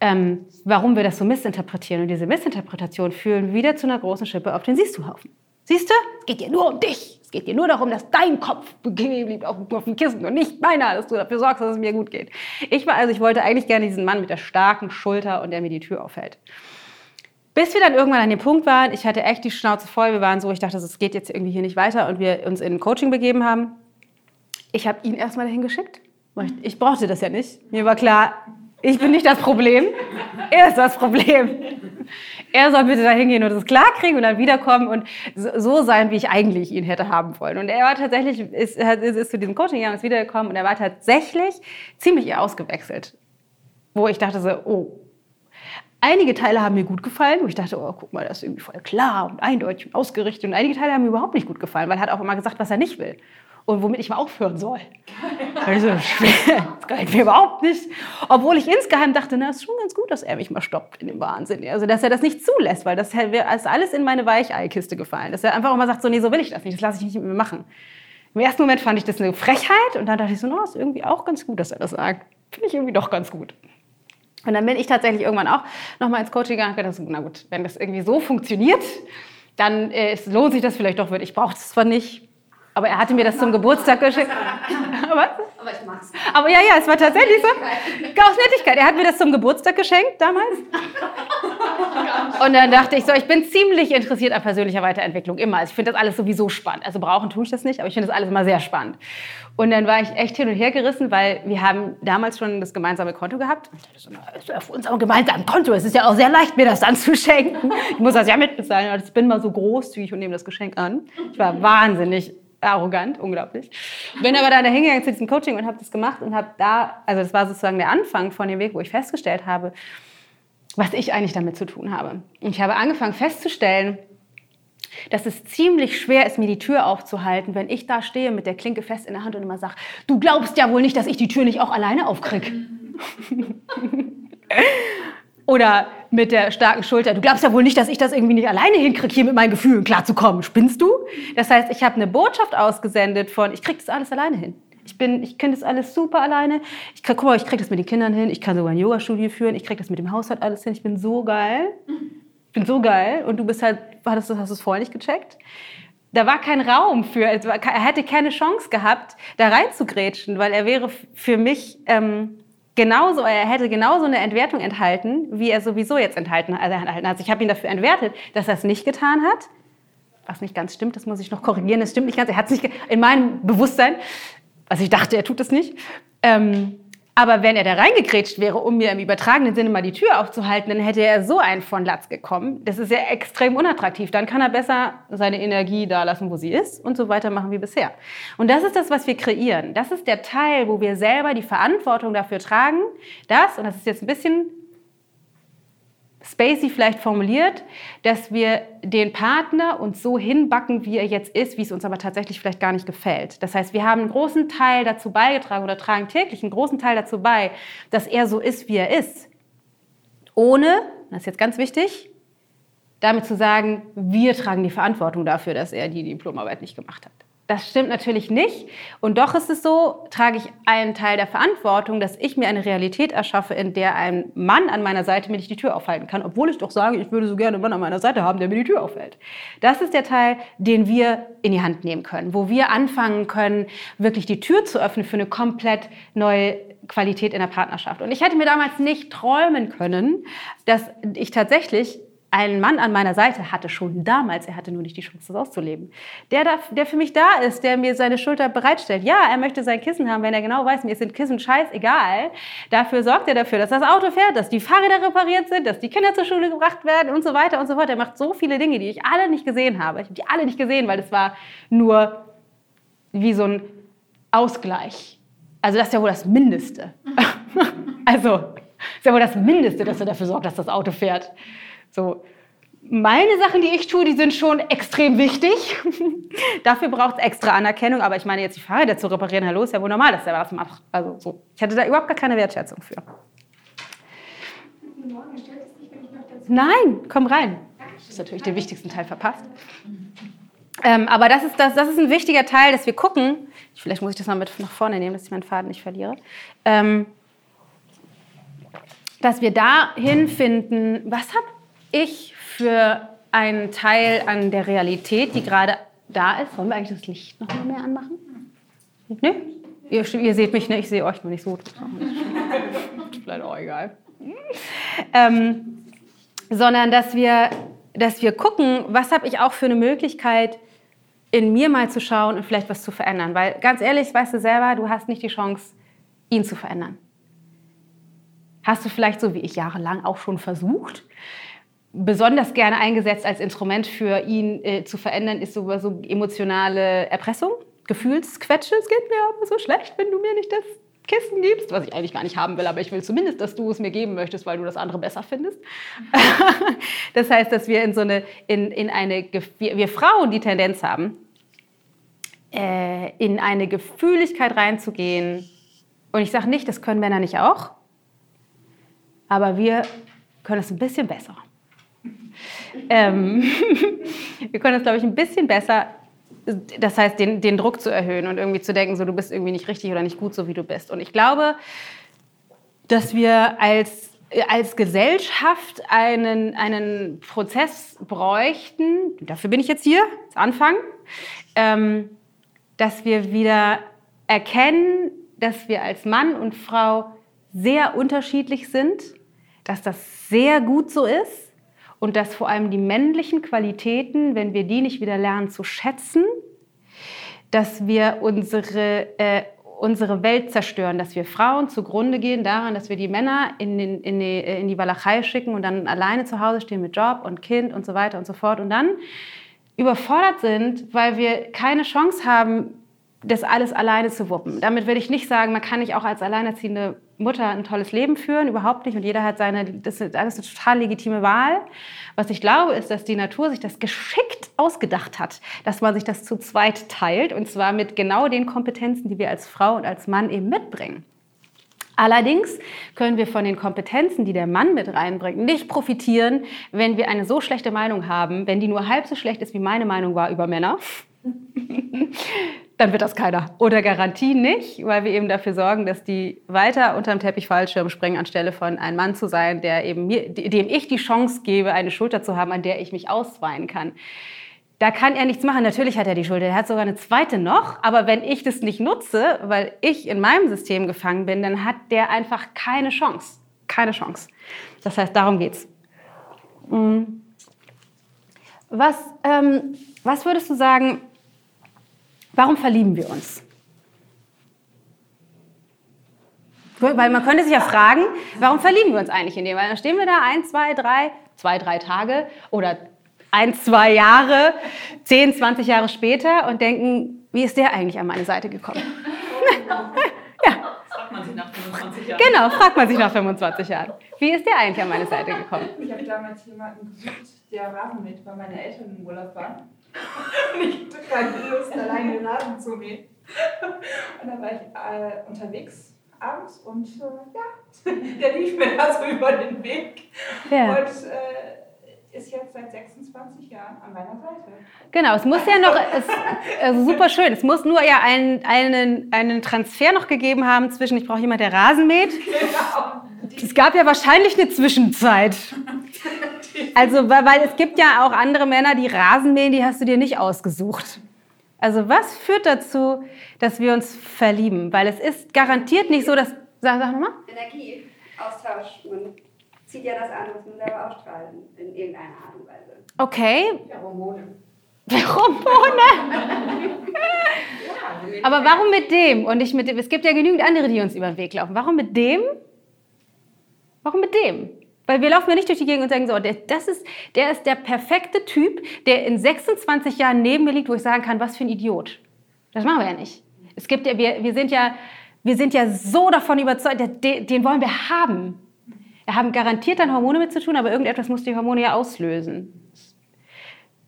ähm, warum wir das so missinterpretieren. Und diese Missinterpretation führen wieder zu einer großen Schippe auf den Siehst-du-Haufen. Siehst du? Es geht dir nur um dich. Es geht dir nur darum, dass dein Kopf bequem auf, auf dem Kissen und nicht meiner, dass du dafür sorgst, dass es mir gut geht. Ich war also, ich wollte eigentlich gerne diesen Mann mit der starken Schulter und der mir die Tür aufhält. Bis wir dann irgendwann an dem Punkt waren, ich hatte echt die Schnauze voll, wir waren so, ich dachte, es geht jetzt irgendwie hier nicht weiter und wir uns in Coaching begeben haben. Ich habe ihn erstmal dahin geschickt. Ich, ich brauchte das ja nicht. Mir war klar, ich bin nicht das Problem, er ist das Problem. Er soll bitte da hingehen und das klar kriegen und dann wiederkommen und so sein, wie ich eigentlich ihn hätte haben wollen. Und er war tatsächlich, ist, ist, ist zu diesem Coaching gegangen, ist wiedergekommen und er war tatsächlich ziemlich ausgewechselt. Wo ich dachte so, oh, Einige Teile haben mir gut gefallen, wo ich dachte, oh, guck mal, das ist irgendwie voll klar und eindeutig und ausgerichtet. Und einige Teile haben mir überhaupt nicht gut gefallen, weil er hat auch immer gesagt, was er nicht will und womit ich mal aufhören soll. Also, das gefällt mir überhaupt nicht. Obwohl ich insgeheim dachte, na, ist schon ganz gut, dass er mich mal stoppt in dem Wahnsinn. Also, dass er das nicht zulässt, weil das ist alles in meine Weicheikiste gefallen. Dass er einfach mal sagt, so, nee, so will ich das nicht, das lasse ich nicht mit mir machen. Im ersten Moment fand ich das eine Frechheit und dann dachte ich so, no, ist irgendwie auch ganz gut, dass er das sagt. Finde ich irgendwie doch ganz gut. Und dann bin ich tatsächlich irgendwann auch nochmal ins Coaching gegangen und gedacht, na gut, wenn das irgendwie so funktioniert, dann äh, lohnt sich das vielleicht doch. Ich brauche es zwar nicht, aber er hatte mir das zum Geburtstag geschenkt. Was? Aber ich mag's. Aber ja, ja, es war tatsächlich so. Aus Nettigkeit. Er hat mir das zum Geburtstag geschenkt damals. Und dann dachte ich so, ich bin ziemlich interessiert an persönlicher Weiterentwicklung immer. Also ich finde das alles sowieso spannend. Also brauchen tue ich das nicht, aber ich finde das alles immer sehr spannend. Und dann war ich echt hin und her gerissen, weil wir haben damals schon das gemeinsame Konto gehabt. Und ich dachte so, auf unserem gemeinsamen Konto. Es ist ja auch sehr leicht, mir das dann zu schenken. Ich muss das ja mitbezahlen. Ich bin mal so großzügig und nehme das Geschenk an. Ich war wahnsinnig arrogant, unglaublich. Bin aber dann dahingegangen zu diesem Coaching und habe das gemacht und habe da, also das war sozusagen der Anfang von dem Weg, wo ich festgestellt habe, was ich eigentlich damit zu tun habe. Und ich habe angefangen festzustellen, dass es ziemlich schwer ist, mir die Tür aufzuhalten, wenn ich da stehe mit der Klinke fest in der Hand und immer sage, du glaubst ja wohl nicht, dass ich die Tür nicht auch alleine aufkrieg. Oder mit der starken Schulter. Du glaubst ja wohl nicht, dass ich das irgendwie nicht alleine hinkriege, hier mit meinen Gefühlen klarzukommen. Spinnst du? Das heißt, ich habe eine Botschaft ausgesendet von, ich kriege das alles alleine hin. Ich bin, ich kenne das alles super alleine. Ich guck mal, ich kriege das mit den Kindern hin. Ich kann sogar ein Yoga-Studio führen. Ich kriege das mit dem Haushalt alles hin. Ich bin so geil. Ich bin so geil. Und du bist halt, hast du es vorher nicht gecheckt? Da war kein Raum für, er hätte keine Chance gehabt, da reinzugrätschen, weil er wäre für mich ähm, genauso, er hätte genauso eine Entwertung enthalten, wie er sowieso jetzt enthalten, also enthalten hat. Ich habe ihn dafür entwertet, dass er es nicht getan hat. Was nicht ganz stimmt, das muss ich noch korrigieren. Das stimmt nicht ganz. Er hat es nicht in meinem Bewusstsein, also ich dachte, er tut es nicht. Ähm, aber wenn er da reingekrätscht wäre, um mir im übertragenen Sinne mal die Tür aufzuhalten, dann hätte er so einen von Latz gekommen. Das ist ja extrem unattraktiv. Dann kann er besser seine Energie da lassen, wo sie ist und so weitermachen wie bisher. Und das ist das, was wir kreieren. Das ist der Teil, wo wir selber die Verantwortung dafür tragen, dass, und das ist jetzt ein bisschen Spacey vielleicht formuliert, dass wir den Partner uns so hinbacken, wie er jetzt ist, wie es uns aber tatsächlich vielleicht gar nicht gefällt. Das heißt, wir haben einen großen Teil dazu beigetragen oder tragen täglich einen großen Teil dazu bei, dass er so ist, wie er ist. Ohne, das ist jetzt ganz wichtig, damit zu sagen, wir tragen die Verantwortung dafür, dass er die Diplomarbeit nicht gemacht hat. Das stimmt natürlich nicht. Und doch ist es so, trage ich einen Teil der Verantwortung, dass ich mir eine Realität erschaffe, in der ein Mann an meiner Seite mir nicht die Tür aufhalten kann, obwohl ich doch sage, ich würde so gerne einen Mann an meiner Seite haben, der mir die Tür aufhält. Das ist der Teil, den wir in die Hand nehmen können, wo wir anfangen können, wirklich die Tür zu öffnen für eine komplett neue Qualität in der Partnerschaft. Und ich hätte mir damals nicht träumen können, dass ich tatsächlich ein Mann an meiner Seite hatte schon damals, er hatte nur nicht die Chance, das auszuleben. Der, da, der für mich da ist, der mir seine Schulter bereitstellt. Ja, er möchte sein Kissen haben, wenn er genau weiß, mir sind Kissen scheißegal. Dafür sorgt er dafür, dass das Auto fährt, dass die Fahrräder repariert sind, dass die Kinder zur Schule gebracht werden und so weiter und so fort. Er macht so viele Dinge, die ich alle nicht gesehen habe. Ich habe die alle nicht gesehen, weil das war nur wie so ein Ausgleich. Also das ist ja wohl das Mindeste. also ist ja wohl das Mindeste, dass er dafür sorgt, dass das Auto fährt. So, meine Sachen, die ich tue, die sind schon extrem wichtig. Dafür braucht es extra Anerkennung. Aber ich meine, jetzt die Fahrräder zu reparieren, hallo, ist ja wohl normal, dass der was macht. Also so. Ich hatte da überhaupt gar keine Wertschätzung für. Nein, komm rein. Das ist natürlich den wichtigsten Teil verpasst. Ähm, aber das ist, das, das ist ein wichtiger Teil, dass wir gucken. Vielleicht muss ich das mal mit nach vorne nehmen, dass ich meinen Faden nicht verliere. Ähm, dass wir dahin finden, was habe ich für einen Teil an der Realität, die gerade da ist. Wollen wir eigentlich das Licht noch mal mehr anmachen? Ne? Ihr, ihr seht mich, ne? Ich sehe euch nur nicht so. Vielleicht auch egal. Ähm, sondern dass wir, dass wir gucken, was habe ich auch für eine Möglichkeit, in mir mal zu schauen und vielleicht was zu verändern. Weil ganz ehrlich, weißt du selber, du hast nicht die Chance, ihn zu verändern. Hast du vielleicht so wie ich jahrelang auch schon versucht? Besonders gerne eingesetzt als Instrument für ihn äh, zu verändern, ist so, so emotionale Erpressung, Gefühlsquetsche. Es geht mir aber so schlecht, wenn du mir nicht das Kissen gibst, was ich eigentlich gar nicht haben will, aber ich will zumindest, dass du es mir geben möchtest, weil du das andere besser findest. das heißt, dass wir in so eine, in, in eine, wir, wir Frauen die Tendenz haben, äh, in eine Gefühligkeit reinzugehen. Und ich sage nicht, das können Männer nicht auch, aber wir können es ein bisschen besser. Ähm, wir können es, glaube ich, ein bisschen besser. Das heißt, den, den Druck zu erhöhen und irgendwie zu denken, so du bist irgendwie nicht richtig oder nicht gut, so wie du bist. Und ich glaube, dass wir als, als Gesellschaft einen, einen Prozess bräuchten, dafür bin ich jetzt hier, zu Anfang, ähm, dass wir wieder erkennen, dass wir als Mann und Frau sehr unterschiedlich sind dass das sehr gut so ist und dass vor allem die männlichen Qualitäten, wenn wir die nicht wieder lernen zu schätzen, dass wir unsere, äh, unsere Welt zerstören, dass wir Frauen zugrunde gehen daran, dass wir die Männer in, den, in, die, äh, in die Walachei schicken und dann alleine zu Hause stehen mit Job und Kind und so weiter und so fort und dann überfordert sind, weil wir keine Chance haben, das alles alleine zu wuppen. Damit will ich nicht sagen, man kann nicht auch als alleinerziehende Mutter ein tolles Leben führen, überhaupt nicht. Und jeder hat seine, das ist alles eine total legitime Wahl. Was ich glaube, ist, dass die Natur sich das geschickt ausgedacht hat, dass man sich das zu zweit teilt und zwar mit genau den Kompetenzen, die wir als Frau und als Mann eben mitbringen. Allerdings können wir von den Kompetenzen, die der Mann mit reinbringt, nicht profitieren, wenn wir eine so schlechte Meinung haben, wenn die nur halb so schlecht ist, wie meine Meinung war über Männer dann wird das keiner. Oder Garantie nicht, weil wir eben dafür sorgen, dass die weiter unterm Teppich Fallschirm springen, anstelle von ein Mann zu sein, der eben mir, dem ich die Chance gebe, eine Schulter zu haben, an der ich mich ausweinen kann. Da kann er nichts machen. Natürlich hat er die Schulter. Er hat sogar eine zweite noch. Aber wenn ich das nicht nutze, weil ich in meinem System gefangen bin, dann hat der einfach keine Chance. Keine Chance. Das heißt, darum geht's. Mhm. Was, ähm, was würdest du sagen, Warum verlieben wir uns? Weil man könnte sich ja fragen, warum verlieben wir uns eigentlich in dem? Weil dann stehen wir da ein, zwei, drei, zwei, drei Tage oder ein, zwei Jahre, zehn, zwanzig Jahre später und denken, wie ist der eigentlich an meine Seite gekommen? ja. Fragt man sich nach 25 Jahren. Genau, fragt man sich nach 25 Jahren. Wie ist der eigentlich an meine Seite gekommen? Ich habe damals jemanden gesucht, der Rasenmäht, weil meine Eltern im Urlaub waren. Und ich hatte keine Lust, alleine den Rasen zu mähen. Und dann war ich äh, unterwegs abends und äh, ja, der lief mir da so über den Weg. Ja. Und äh, ist jetzt seit 26 Jahren an meiner Seite. Genau, es muss ja noch, es, also super schön, es muss nur ja einen, einen, einen Transfer noch gegeben haben zwischen, ich brauche jemanden, der Rasen mäht. Genau. Es gab ja wahrscheinlich eine Zwischenzeit. Also, weil es gibt ja auch andere Männer, die Rasen mähen, die hast du dir nicht ausgesucht. Also, was führt dazu, dass wir uns verlieben? Weil es ist garantiert nicht so, dass. Sag, sag nochmal. Energieaustausch. zieht ja das an, was man selber ausstrahlt, in irgendeiner Art und Weise. Okay. Pheromone. Hormone. Ja, Aber warum mit dem und nicht mit dem? Es gibt ja genügend andere, die uns über den Weg laufen. Warum mit dem? Warum mit dem? Weil wir laufen ja nicht durch die Gegend und sagen so, der, das ist, der ist der perfekte Typ, der in 26 Jahren neben mir liegt, wo ich sagen kann, was für ein Idiot. Das machen wir ja nicht. Es gibt ja, wir, wir, sind ja, wir sind ja so davon überzeugt, den, den wollen wir haben. Wir haben garantiert dann Hormone mit zu tun, aber irgendetwas muss die Hormone ja auslösen.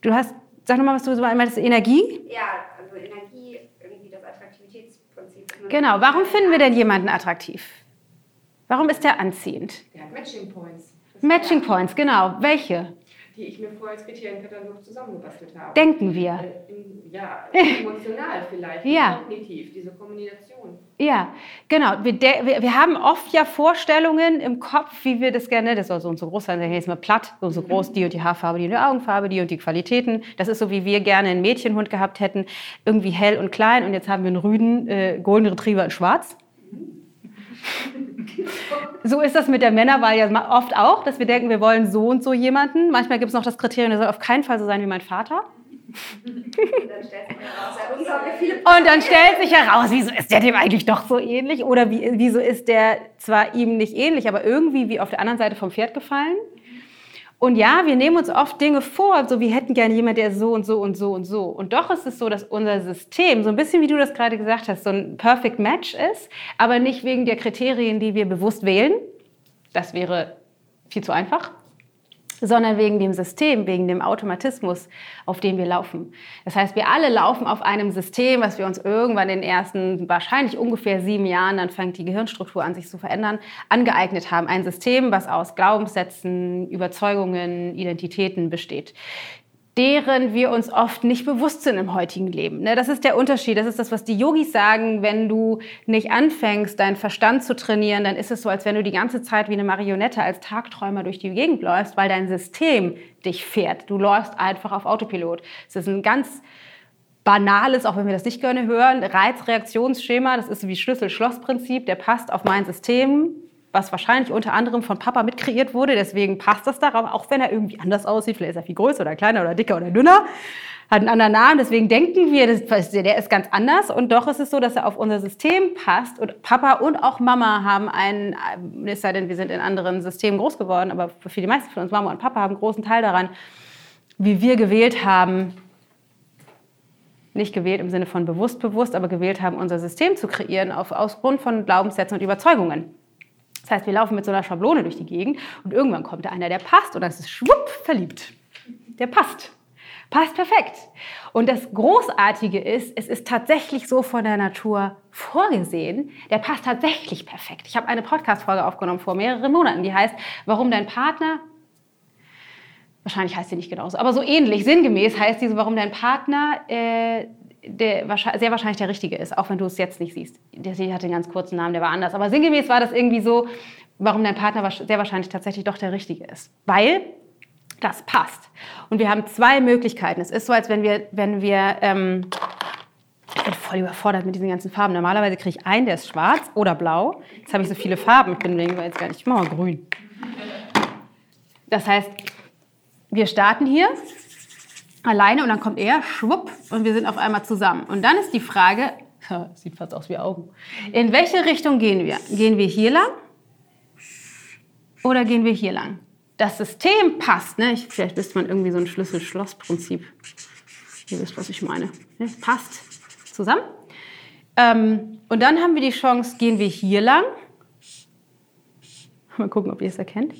Du hast, sag nochmal, was du so meinst, Energie? Ja, also Energie, irgendwie das Attraktivitätsprinzip. Genau, warum finden wir denn jemanden attraktiv? Warum ist der anziehend? Der hat Matching Points. Das Matching Points, genau. Welche? Die ich mir vorher als Kriterienkatalog zusammengebastelt habe. Denken wir. Äh, Ja, emotional vielleicht, Ja. kognitiv, diese Kombination. Ja, genau. Wir, wir, wir haben oft ja Vorstellungen im Kopf, wie wir das gerne, das soll so und so groß sein, jetzt mal platt, so und so groß, die und die Haarfarbe, die und die Augenfarbe, die und die Qualitäten. Das ist so, wie wir gerne einen Mädchenhund gehabt hätten, irgendwie hell und klein und jetzt haben wir einen Rüden, äh, Golden Retriever in schwarz. So ist das mit der Männerwahl ja oft auch, dass wir denken, wir wollen so und so jemanden. Manchmal gibt es noch das Kriterium, der soll auf keinen Fall so sein wie mein Vater. Er Und dann stellt sich heraus, wieso ist der dem eigentlich doch so ähnlich? Oder wie, wieso ist der zwar ihm nicht ähnlich, aber irgendwie wie auf der anderen Seite vom Pferd gefallen? Und ja, wir nehmen uns oft Dinge vor, so wir hätten gerne jemanden, der so und so und so und so. Und doch ist es so, dass unser System, so ein bisschen wie du das gerade gesagt hast, so ein Perfect Match ist, aber nicht wegen der Kriterien, die wir bewusst wählen. Das wäre viel zu einfach sondern wegen dem System, wegen dem Automatismus, auf dem wir laufen. Das heißt, wir alle laufen auf einem System, was wir uns irgendwann in den ersten, wahrscheinlich ungefähr sieben Jahren, dann fängt die Gehirnstruktur an, sich zu verändern, angeeignet haben. Ein System, was aus Glaubenssätzen, Überzeugungen, Identitäten besteht deren wir uns oft nicht bewusst sind im heutigen Leben. Ne, Das ist der Unterschied. Das ist das, was die Yogis sagen. Wenn du nicht anfängst, deinen Verstand zu trainieren, dann ist es so, als wenn du die ganze Zeit wie eine Marionette als Tagträumer durch die Gegend läufst, weil dein System dich fährt. Du läufst einfach auf Autopilot. Es ist ein ganz banales, auch wenn wir das nicht gerne hören, Reizreaktionsschema. Das ist wie Schlüssel-Schloss-Prinzip. Der passt auf mein System, was wahrscheinlich unter anderem von Papa mitkreiert wurde. Deswegen passt das darauf, auch wenn er irgendwie anders aussieht. Vielleicht ist er viel größer oder kleiner oder dicker oder dünner. Hat einen anderen Namen. Deswegen denken wir, das, der ist ganz anders. Und doch ist es so, dass er auf unser System passt. Und Papa und auch Mama haben einen, es sei denn, wir sind in anderen Systemen groß geworden, aber für die meisten von uns, Mama und Papa, haben einen großen Teil daran, wie wir gewählt haben, nicht gewählt im Sinne von bewusst bewusst, aber gewählt haben, unser System zu kreieren auf, von Glaubenssätzen und Überzeugungen. Das heißt, wir laufen mit so einer Schablone durch die Gegend und irgendwann kommt da einer, der passt und dann ist es schwupp verliebt. Der passt. Passt perfekt. Und das Großartige ist, es ist tatsächlich so von der Natur vorgesehen. Der passt tatsächlich perfekt. Ich habe eine Podcast-Folge aufgenommen vor mehreren Monaten, die heißt, warum dein Partner wahrscheinlich heißt sie nicht genauso, aber so ähnlich, sinngemäß heißt diese, warum dein Partner äh, der, sehr wahrscheinlich der Richtige ist, auch wenn du es jetzt nicht siehst. Der hatte einen ganz kurzen Namen, der war anders. Aber sinngemäß war das irgendwie so, warum dein Partner sehr wahrscheinlich tatsächlich doch der Richtige ist. Weil das passt. Und wir haben zwei Möglichkeiten. Es ist so, als wenn wir, wenn wir ähm, ich bin voll überfordert mit diesen ganzen Farben. Normalerweise kriege ich einen, der ist schwarz oder blau. Jetzt habe ich so viele Farben. Ich bin deswegen jetzt gar nicht. Ich mache mal grün. Das heißt, wir starten hier alleine und dann kommt er, schwupp, und wir sind auf einmal zusammen. Und dann ist die Frage, sieht fast aus wie Augen, in welche Richtung gehen wir? Gehen wir hier lang oder gehen wir hier lang? Das System passt, ne? Ich, vielleicht wisst man irgendwie so ein Schlüssel-Schloss-Prinzip. Ihr wisst, was ich meine. Ne? Passt zusammen. Ähm, und dann haben wir die Chance, gehen wir hier lang. Mal gucken, ob ihr es erkennt.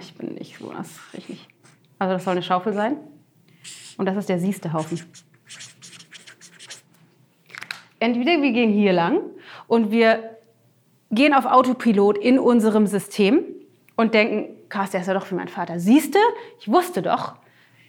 Ich bin nicht ich nicht. Also das soll eine Schaufel sein. Und das ist der siehste Haufen. Entweder wir gehen hier lang und wir gehen auf Autopilot in unserem System und denken, krass, der ist ja doch wie mein Vater. Siehste, ich wusste doch,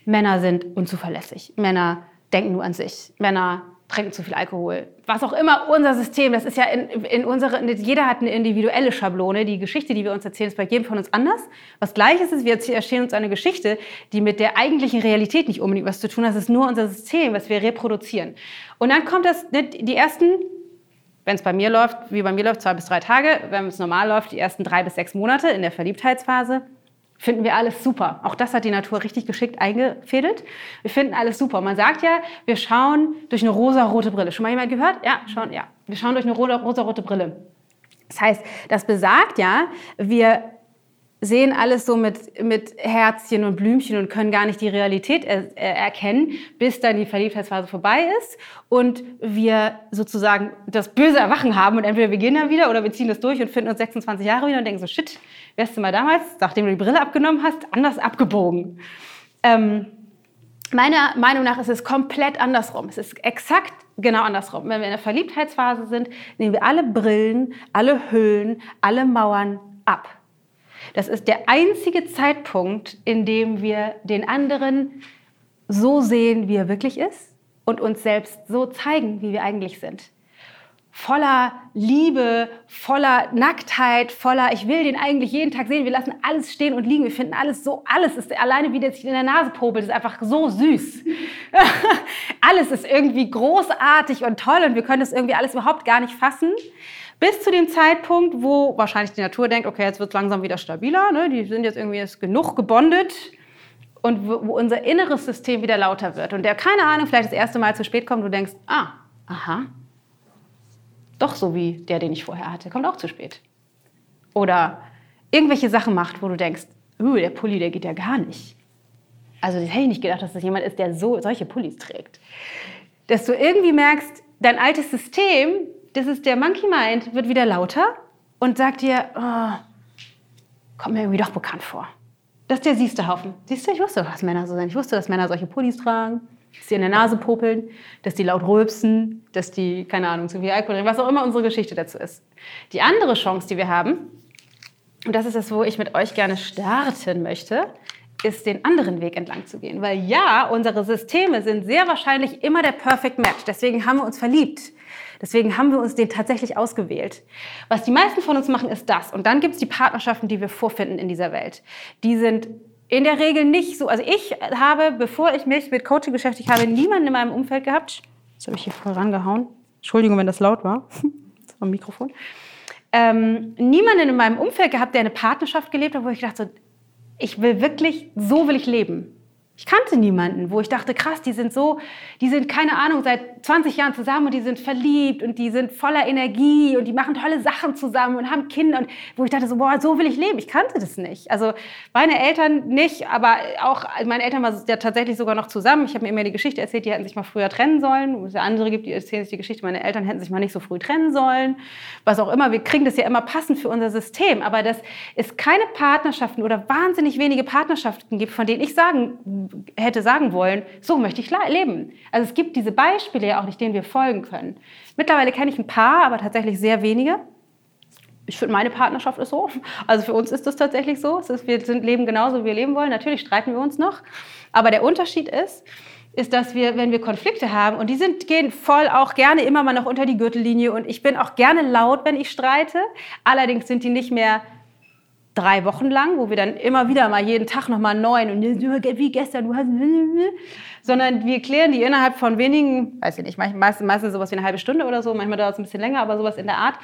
Männer sind unzuverlässig. Männer denken nur an sich. Männer trinken zu viel Alkohol. Was auch immer unser System, das ist ja in, in unsere, jeder hat eine individuelle Schablone. Die Geschichte, die wir uns erzählen, ist bei jedem von uns anders. Was Gleiches ist, wir erzählen uns eine Geschichte, die mit der eigentlichen Realität nicht unbedingt was zu tun hat. Es ist nur unser System, was wir reproduzieren. Und dann kommt das, ne, die ersten wenn es bei mir läuft, wie bei mir läuft, zwei bis drei Tage. Wenn es normal läuft, die ersten drei bis sechs Monate in der Verliebtheitsphase, finden wir alles super. Auch das hat die Natur richtig geschickt eingefädelt. Wir finden alles super. Man sagt ja, wir schauen durch eine rosa-rote Brille. Schon mal jemand gehört? Ja, schon, ja. Wir schauen durch eine rosa-rote Brille. Das heißt, das besagt ja, wir sehen alles so mit, mit Herzchen und Blümchen und können gar nicht die Realität er, er, erkennen, bis dann die Verliebtheitsphase vorbei ist und wir sozusagen das böse Erwachen haben und entweder wir gehen dann wieder oder wir ziehen das durch und finden uns 26 Jahre wieder und denken so, shit, wärst du mal damals, nachdem du die Brille abgenommen hast, anders abgebogen. Ähm, meiner Meinung nach ist es komplett andersrum. Es ist exakt genau andersrum. Wenn wir in der Verliebtheitsphase sind, nehmen wir alle Brillen, alle Hüllen, alle Mauern ab. Das ist der einzige Zeitpunkt, in dem wir den anderen so sehen, wie er wirklich ist und uns selbst so zeigen, wie wir eigentlich sind. Voller Liebe, voller Nacktheit, voller, ich will den eigentlich jeden Tag sehen. Wir lassen alles stehen und liegen. Wir finden alles so, alles ist alleine, wie der sich in der Nase popelt, ist einfach so süß. alles ist irgendwie großartig und toll und wir können das irgendwie alles überhaupt gar nicht fassen. Bis zu dem Zeitpunkt, wo wahrscheinlich die Natur denkt, okay, jetzt wird es langsam wieder stabiler, ne? die sind jetzt irgendwie jetzt genug gebondet und wo, unser inneres System wieder lauter wird und der, keine Ahnung, vielleicht das erste Mal zu spät kommt, du denkst, ah, aha, doch so wie der, den ich vorher hatte, kommt auch zu spät. Oder irgendwelche Sachen macht, wo du denkst, uh, der Pulli, der geht ja gar nicht. Also das hätte ich nicht gedacht, dass das jemand ist, der so, solche Pullis trägt. Dass du irgendwie merkst, dein altes System das ist der Monkey Mind, wird wieder lauter und sagt dir, oh, kommt mir irgendwie doch bekannt vor. Das ist der siehste Haufen. Siehst du, ich wusste, dass Männer so sind. Ich wusste, dass Männer solche Pullis tragen, dass sie in der Nase popeln, dass die laut rülpsen, dass die, keine Ahnung, zu viel Alkohol trinken, was auch immer unsere Geschichte dazu ist. Die andere Chance, die wir haben, und das ist das, wo ich mit euch gerne starten möchte, ist, den anderen Weg entlang zu gehen. Weil ja, unsere Systeme sind sehr wahrscheinlich immer der Perfect Match. Deswegen haben wir uns verliebt. Deswegen haben wir uns den tatsächlich ausgewählt. Was die meisten von uns machen, ist das. Und dann gibt es die Partnerschaften, die wir vorfinden in dieser Welt. Die sind in der Regel nicht so. Also ich habe, bevor ich mich mit Coaching beschäftigt habe, niemanden in meinem Umfeld gehabt. Jetzt habe ich hier voll rangehauen. Entschuldigung, wenn das laut war. Das war ein Mikrofon. Ähm, niemanden in meinem Umfeld gehabt, der eine Partnerschaft gelebt hat, wo ich dachte, so, ich will wirklich, so will ich leben. Ich kannte niemanden, wo ich dachte, krass, die sind so, die sind, keine Ahnung, seit 20 Jahren zusammen und die sind verliebt und die sind voller Energie und die machen tolle Sachen zusammen und haben Kinder und wo ich dachte, so, boah, so will ich leben. Ich kannte das nicht. Also meine Eltern nicht, aber auch, meine Eltern waren ja tatsächlich sogar noch zusammen. Ich habe mir immer die Geschichte erzählt, die hätten sich mal früher trennen sollen. Es andere gibt, die erzählen sich die Geschichte, meine Eltern hätten sich mal nicht so früh trennen sollen. Was auch immer, wir kriegen das ja immer passend für unser System. Aber dass es keine Partnerschaften oder wahnsinnig wenige Partnerschaften gibt, von denen ich sagen hätte sagen wollen, so möchte ich leben. Also es gibt diese Beispiele ja auch nicht, denen wir folgen können. Mittlerweile kenne ich ein paar, aber tatsächlich sehr wenige. Ich finde, meine Partnerschaft ist so. Also für uns ist das tatsächlich so. Ist, wir sind, leben genauso, wie wir leben wollen. Natürlich streiten wir uns noch. Aber der Unterschied ist, ist, dass wir, wenn wir Konflikte haben, und die sind, gehen voll auch gerne immer mal noch unter die Gürtellinie, und ich bin auch gerne laut, wenn ich streite. Allerdings sind die nicht mehr drei Wochen lang, wo wir dann immer wieder mal jeden Tag noch mal neun und wie gestern, du hast, sondern wir klären die innerhalb von wenigen, weiß ich nicht, meistens, meistens sowas wie eine halbe Stunde oder so, manchmal dauert es ein bisschen länger, aber sowas in der Art.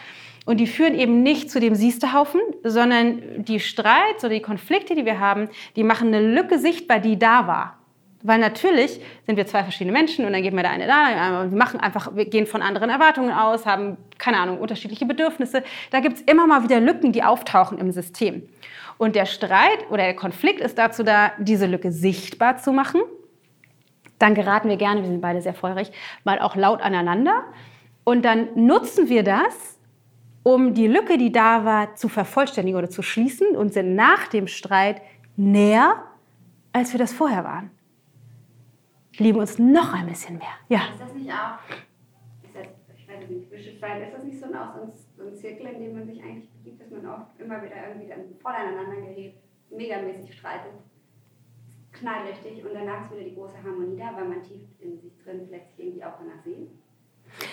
Und die führen eben nicht zu dem Siestehaufen, sondern die Streits oder die Konflikte, die wir haben, die machen eine Lücke sichtbar, die da war. Weil natürlich sind wir zwei verschiedene Menschen und dann geben wir da eine da, wir machen einfach, wir gehen von anderen Erwartungen aus, haben, keine Ahnung, unterschiedliche Bedürfnisse. Da gibt es immer mal wieder Lücken, die auftauchen im System. Und der Streit oder der Konflikt ist dazu da, diese Lücke sichtbar zu machen. Dann geraten wir gerne, wir sind beide sehr feurig, mal auch laut aneinander. Und dann nutzen wir das, um die Lücke, die da war, zu vervollständigen oder zu schließen und sind nach dem Streit näher, als wir das vorher waren lieben uns noch ein bisschen mehr. Ja. Ist das nicht auch, ist das, ich weiß nicht, ist das nicht so ein, so ein, so ein Zirkel, in dem man sich eigentlich begibt, dass man auch immer wieder irgendwie dann voll aneinander gerät, megamäßig streitet, knallt richtig und danach ist wieder die große Harmonie da, weil man tief in sich drin vielleicht sich irgendwie auch danach sehnt.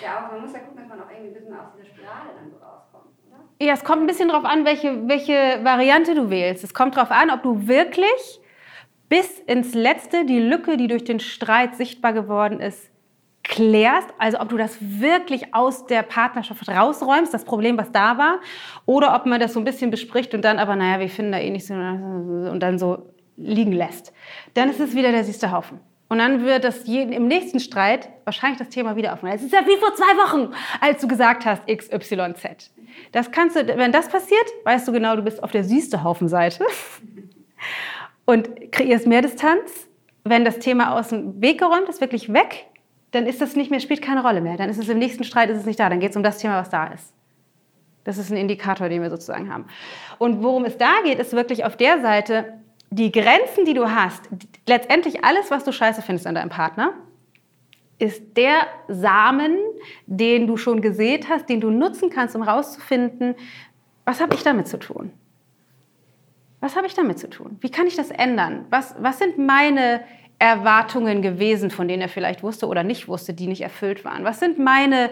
Ja auch, man muss ja gucken, dass man auch irgendwie ein bisschen aus dieser Spirale dann so rauskommt, oder? Ja, es kommt ein bisschen darauf an, welche, welche Variante du wählst. Es kommt darauf an, ob du wirklich bis ins Letzte die Lücke, die durch den Streit sichtbar geworden ist, klärst, also ob du das wirklich aus der Partnerschaft rausräumst, das Problem, was da war, oder ob man das so ein bisschen bespricht und dann aber, naja, wir finden da eh nicht so und dann so liegen lässt. Dann ist es wieder der siehste Haufen. Und dann wird das jeden, im nächsten Streit wahrscheinlich das Thema wieder aufnehmen. Es ist ja wie vor zwei Wochen, als du gesagt hast XYZ. Das kannst du, wenn das passiert, weißt du genau, du bist auf der süßte Haufen-Seite und kreierst mehr Distanz. Wenn das Thema aus dem Weg geräumt ist, wirklich weg, dann ist das nicht mehr, spielt keine Rolle mehr. Dann ist es im nächsten Streit ist es nicht da. Dann geht es um das Thema, was da ist. Das ist ein Indikator, den wir sozusagen haben. Und worum es da geht, ist wirklich auf der Seite, die Grenzen, die du hast, letztendlich alles, was du scheiße findest an deinem Partner, ist der Samen, den du schon gesät hast, den du nutzen kannst, um herauszufinden, was habe ich damit zu tun? Was habe ich damit zu tun? Wie kann ich das ändern? Was, was sind meine Erwartungen gewesen, von denen er vielleicht wusste oder nicht wusste, die nicht erfüllt waren? Was sind meine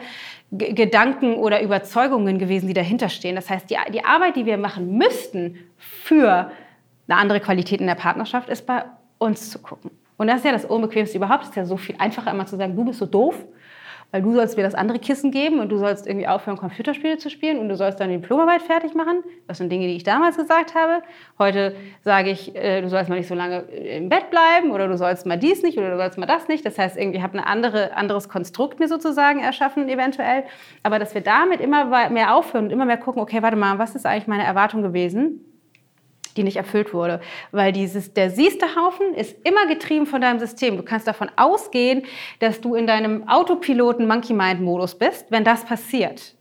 G Gedanken oder Überzeugungen gewesen, die dahinter stehen? Das heißt, die, die Arbeit, die wir machen müssten für eine andere Qualität in der Partnerschaft ist, bei uns zu gucken. Und das ist ja das Unbequemste überhaupt. Es ist ja so viel einfacher, immer zu sagen, du bist so doof, weil du sollst mir das andere Kissen geben und du sollst irgendwie aufhören, Computerspiele zu spielen und du sollst deine Diplomarbeit fertig machen. Das sind Dinge, die ich damals gesagt habe. Heute sage ich, äh, du sollst mal nicht so lange im Bett bleiben oder du sollst mal dies nicht oder du sollst mal das nicht. Das heißt, irgendwie habe ein andere, anderes Konstrukt mir sozusagen erschaffen, eventuell. Aber dass wir damit immer mehr aufhören und immer mehr gucken, okay, warte mal, was ist eigentlich meine Erwartung gewesen? Die nicht erfüllt wurde. Weil dieses, der siehste Haufen ist immer getrieben von deinem System. Du kannst davon ausgehen, dass du in deinem Autopiloten Monkey Mind Modus bist, wenn das passiert.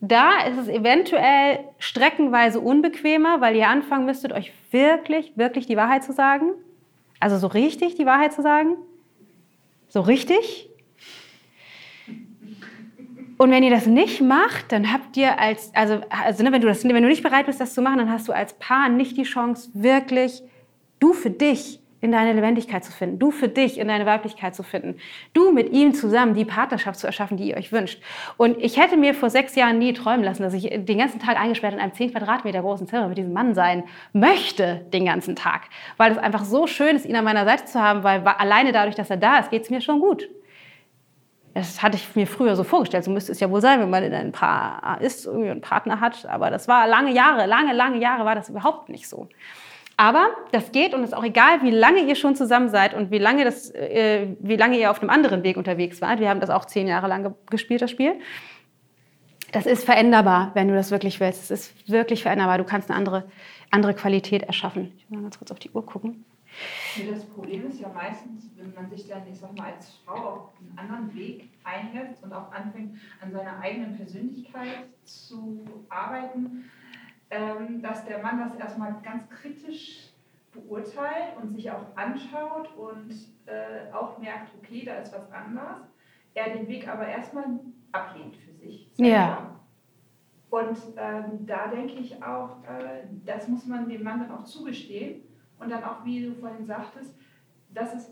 Da ist es eventuell streckenweise unbequemer, weil ihr anfangen müsstet, euch wirklich, wirklich die Wahrheit zu sagen. Also so richtig die Wahrheit zu sagen. So richtig. Und wenn ihr das nicht macht, dann habt ihr als, also, also ne, wenn, du das, wenn du nicht bereit bist, das zu machen, dann hast du als Paar nicht die Chance, wirklich du für dich in deine Lebendigkeit zu finden, du für dich in deine Weiblichkeit zu finden, du mit ihm zusammen die Partnerschaft zu erschaffen, die ihr euch wünscht. Und ich hätte mir vor sechs Jahren nie träumen lassen, dass ich den ganzen Tag eingesperrt in einem 10 Quadratmeter großen Zimmer mit diesem Mann sein möchte, den ganzen Tag. Weil es einfach so schön ist, ihn an meiner Seite zu haben, weil alleine dadurch, dass er da ist, geht es mir schon gut. Das hatte ich mir früher so vorgestellt. So müsste es ja wohl sein, wenn man in ein Paar ist, irgendwie einen Partner hat. Aber das war lange Jahre, lange, lange Jahre war das überhaupt nicht so. Aber das geht und es ist auch egal, wie lange ihr schon zusammen seid und wie lange, das, äh, wie lange ihr auf einem anderen Weg unterwegs wart. Wir haben das auch zehn Jahre lang gespielt, das Spiel. Das ist veränderbar, wenn du das wirklich willst. Es ist wirklich veränderbar. Du kannst eine andere, andere Qualität erschaffen. Ich will mal ganz kurz auf die Uhr gucken. Das Problem ist ja meistens, wenn man sich dann, ich sag mal, als Frau auf einen anderen Weg einlässt und auch anfängt, an seiner eigenen Persönlichkeit zu arbeiten, ähm, dass der Mann das erstmal ganz kritisch beurteilt und sich auch anschaut und äh, auch merkt, okay, da ist was anders. Er den Weg aber erstmal ablehnt für sich. Ja. Und ähm, da denke ich auch, äh, das muss man dem Mann dann auch zugestehen und dann auch, wie du vorhin sagtest, das ist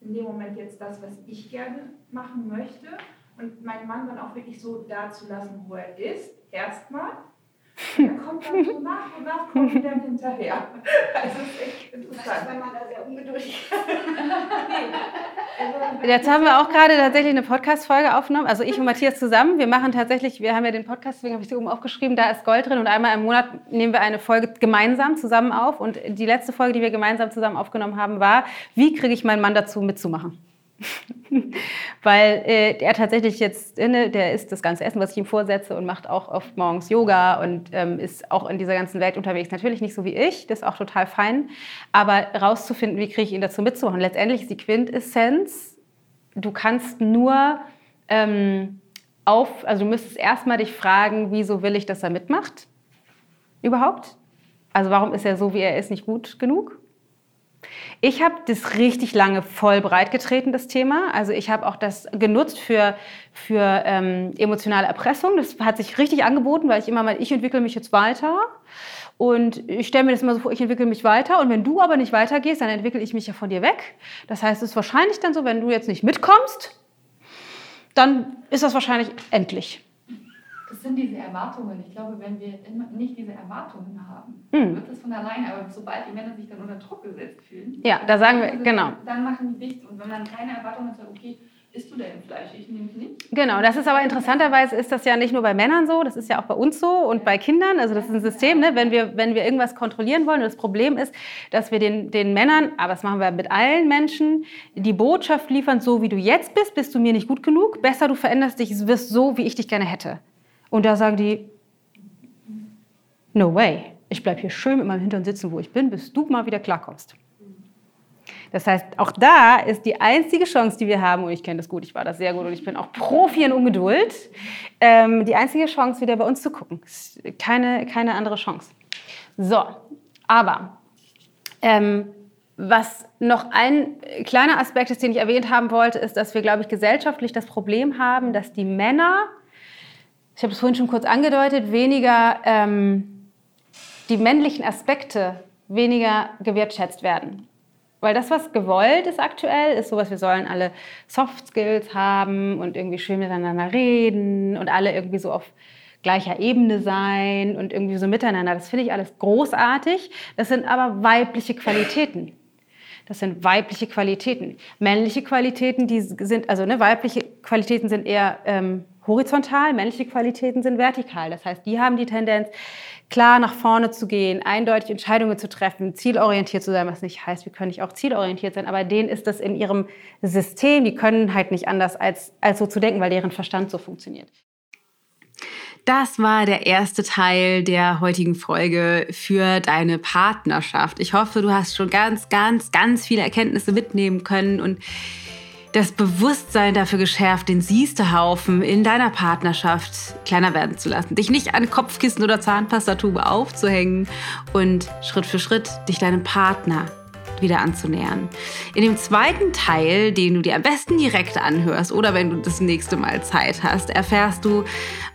in dem Moment jetzt das, was ich gerne machen möchte. Und meinen Mann dann auch wirklich so da zu lassen, wo er ist, erstmal. Er kommt dann so nach und nach, kommt wieder hinterher. Also ist echt interessant. Weil man da sehr ungeduldig also, Jetzt haben wir auch gerade tatsächlich eine Podcast-Folge aufgenommen, also ich und Matthias zusammen. Wir machen tatsächlich, wir haben ja den Podcast, deswegen habe ich sie oben aufgeschrieben, da ist Gold drin und einmal im Monat nehmen wir eine Folge gemeinsam zusammen auf. Und die letzte Folge, die wir gemeinsam zusammen aufgenommen haben, war, wie kriege ich meinen Mann dazu mitzumachen? Weil äh, er tatsächlich jetzt, äh, der isst das ganze Essen, was ich ihm vorsetze und macht auch oft morgens Yoga und ähm, ist auch in dieser ganzen Welt unterwegs. Natürlich nicht so wie ich, das ist auch total fein. Aber rauszufinden, wie kriege ich ihn dazu mitzumachen. Letztendlich ist die Quintessenz, du kannst nur ähm, auf, also du müsstest erstmal dich fragen, wieso will ich, dass er mitmacht? Überhaupt? Also warum ist er so, wie er ist, nicht gut genug? Ich habe das richtig lange voll breit getreten, das Thema. Also ich habe auch das genutzt für, für ähm, emotionale Erpressung. Das hat sich richtig angeboten, weil ich immer mal, ich entwickle mich jetzt weiter. Und ich stelle mir das immer so vor, ich entwickle mich weiter. Und wenn du aber nicht weitergehst, dann entwickle ich mich ja von dir weg. Das heißt, es ist wahrscheinlich dann so, wenn du jetzt nicht mitkommst, dann ist das wahrscheinlich endlich. Das sind diese Erwartungen. Ich glaube, wenn wir nicht diese Erwartungen haben, Mhm. wird das von alleine. Aber sobald die Männer sich dann unter Druck gesetzt fühlen, Ja, da sagen wir, dann- genau. Dann machen die dicht. Und wenn man keine Erwartungen hat, sagt, okay, isst du denn Fleisch? Ich nehme nicht. Genau, das ist aber interessanterweise ist das ja nicht nur bei Männern so, das ist ja auch bei uns so und bei Kindern. Also das ist ein System, ne? wenn, wir, wenn wir irgendwas kontrollieren wollen. Und das Problem ist, dass wir den, den Männern, aber das machen wir mit allen Menschen, die Botschaft liefern, so wie du jetzt bist, bist du mir nicht gut genug. Besser, du veränderst dich, wirst so, wie ich dich gerne hätte. Und da sagen die, no way, ich bleibe hier schön mit meinem Hintern sitzen, wo ich bin, bis du mal wieder klarkommst. Das heißt, auch da ist die einzige Chance, die wir haben, und ich kenne das gut, ich war das sehr gut und ich bin auch Profi in Ungeduld, ähm, die einzige Chance, wieder bei uns zu gucken. Keine, keine andere Chance. So, aber ähm, was noch ein kleiner Aspekt ist, den ich erwähnt haben wollte, ist, dass wir, glaube ich, gesellschaftlich das Problem haben, dass die Männer, ich habe es vorhin schon kurz angedeutet, weniger ähm, die männlichen Aspekte weniger gewertschätzt werden. Weil das, was gewollt ist aktuell, ist sowas, wir sollen alle Soft Skills haben und irgendwie schön miteinander reden und alle irgendwie so auf gleicher Ebene sein und irgendwie so miteinander. Das finde ich alles großartig. Das sind aber weibliche Qualitäten. Das sind weibliche Qualitäten. Männliche Qualitäten, die sind, also ne, weibliche Qualitäten sind eher ähm, horizontal, männliche Qualitäten sind vertikal. Das heißt, die haben die Tendenz, klar nach vorne zu gehen, eindeutig Entscheidungen zu treffen, zielorientiert zu sein, was nicht heißt, wir können nicht auch zielorientiert sein, aber denen ist das in ihrem System, die können halt nicht anders als, als so zu denken, weil deren Verstand so funktioniert. Das war der erste Teil der heutigen Folge für deine Partnerschaft. Ich hoffe, du hast schon ganz, ganz, ganz viele Erkenntnisse mitnehmen können und das Bewusstsein dafür geschärft, den Siestehaufen in deiner Partnerschaft kleiner werden zu lassen. Dich nicht an Kopfkissen oder Zahnpastatube aufzuhängen und Schritt für Schritt dich deinem Partner wieder anzunähern. In dem zweiten Teil, den du dir am besten direkt anhörst oder wenn du das nächste Mal Zeit hast, erfährst du,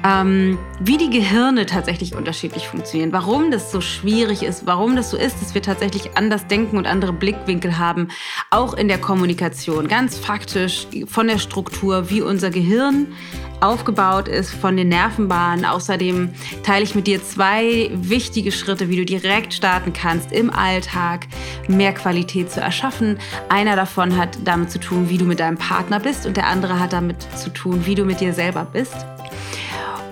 ähm, wie die Gehirne tatsächlich unterschiedlich funktionieren, warum das so schwierig ist, warum das so ist, dass wir tatsächlich anders denken und andere Blickwinkel haben, auch in der Kommunikation, ganz faktisch von der Struktur, wie unser Gehirn aufgebaut ist von den Nervenbahnen. Außerdem teile ich mit dir zwei wichtige Schritte, wie du direkt starten kannst, im Alltag mehr Qualität zu erschaffen. Einer davon hat damit zu tun, wie du mit deinem Partner bist und der andere hat damit zu tun, wie du mit dir selber bist.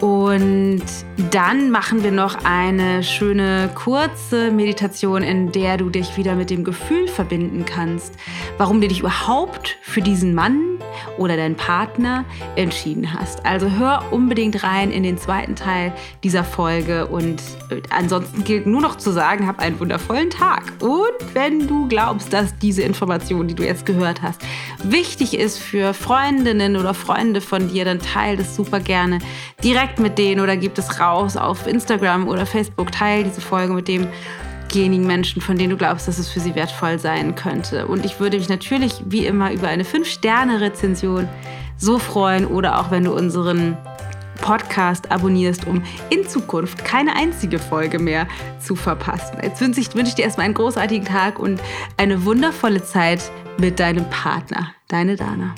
Und dann machen wir noch eine schöne kurze Meditation, in der du dich wieder mit dem Gefühl verbinden kannst, warum du dich überhaupt für diesen Mann oder deinen Partner entschieden hast. Also hör unbedingt rein in den zweiten Teil dieser Folge und ansonsten gilt nur noch zu sagen, hab einen wundervollen Tag. Und wenn du glaubst, dass diese Information, die du jetzt gehört hast, wichtig ist für Freundinnen oder Freunde von dir, dann teile das super gerne direkt mit denen oder gib es raus auf Instagram oder Facebook. Teile diese Folge mit demjenigen Menschen, von denen du glaubst, dass es für sie wertvoll sein könnte. Und ich würde mich natürlich wie immer über eine 5-Sterne-Rezension so freuen oder auch wenn du unseren Podcast abonnierst, um in Zukunft keine einzige Folge mehr zu verpassen. Jetzt wünsche ich, wünsche ich dir erstmal einen großartigen Tag und eine wundervolle Zeit mit deinem Partner. Deine Dana.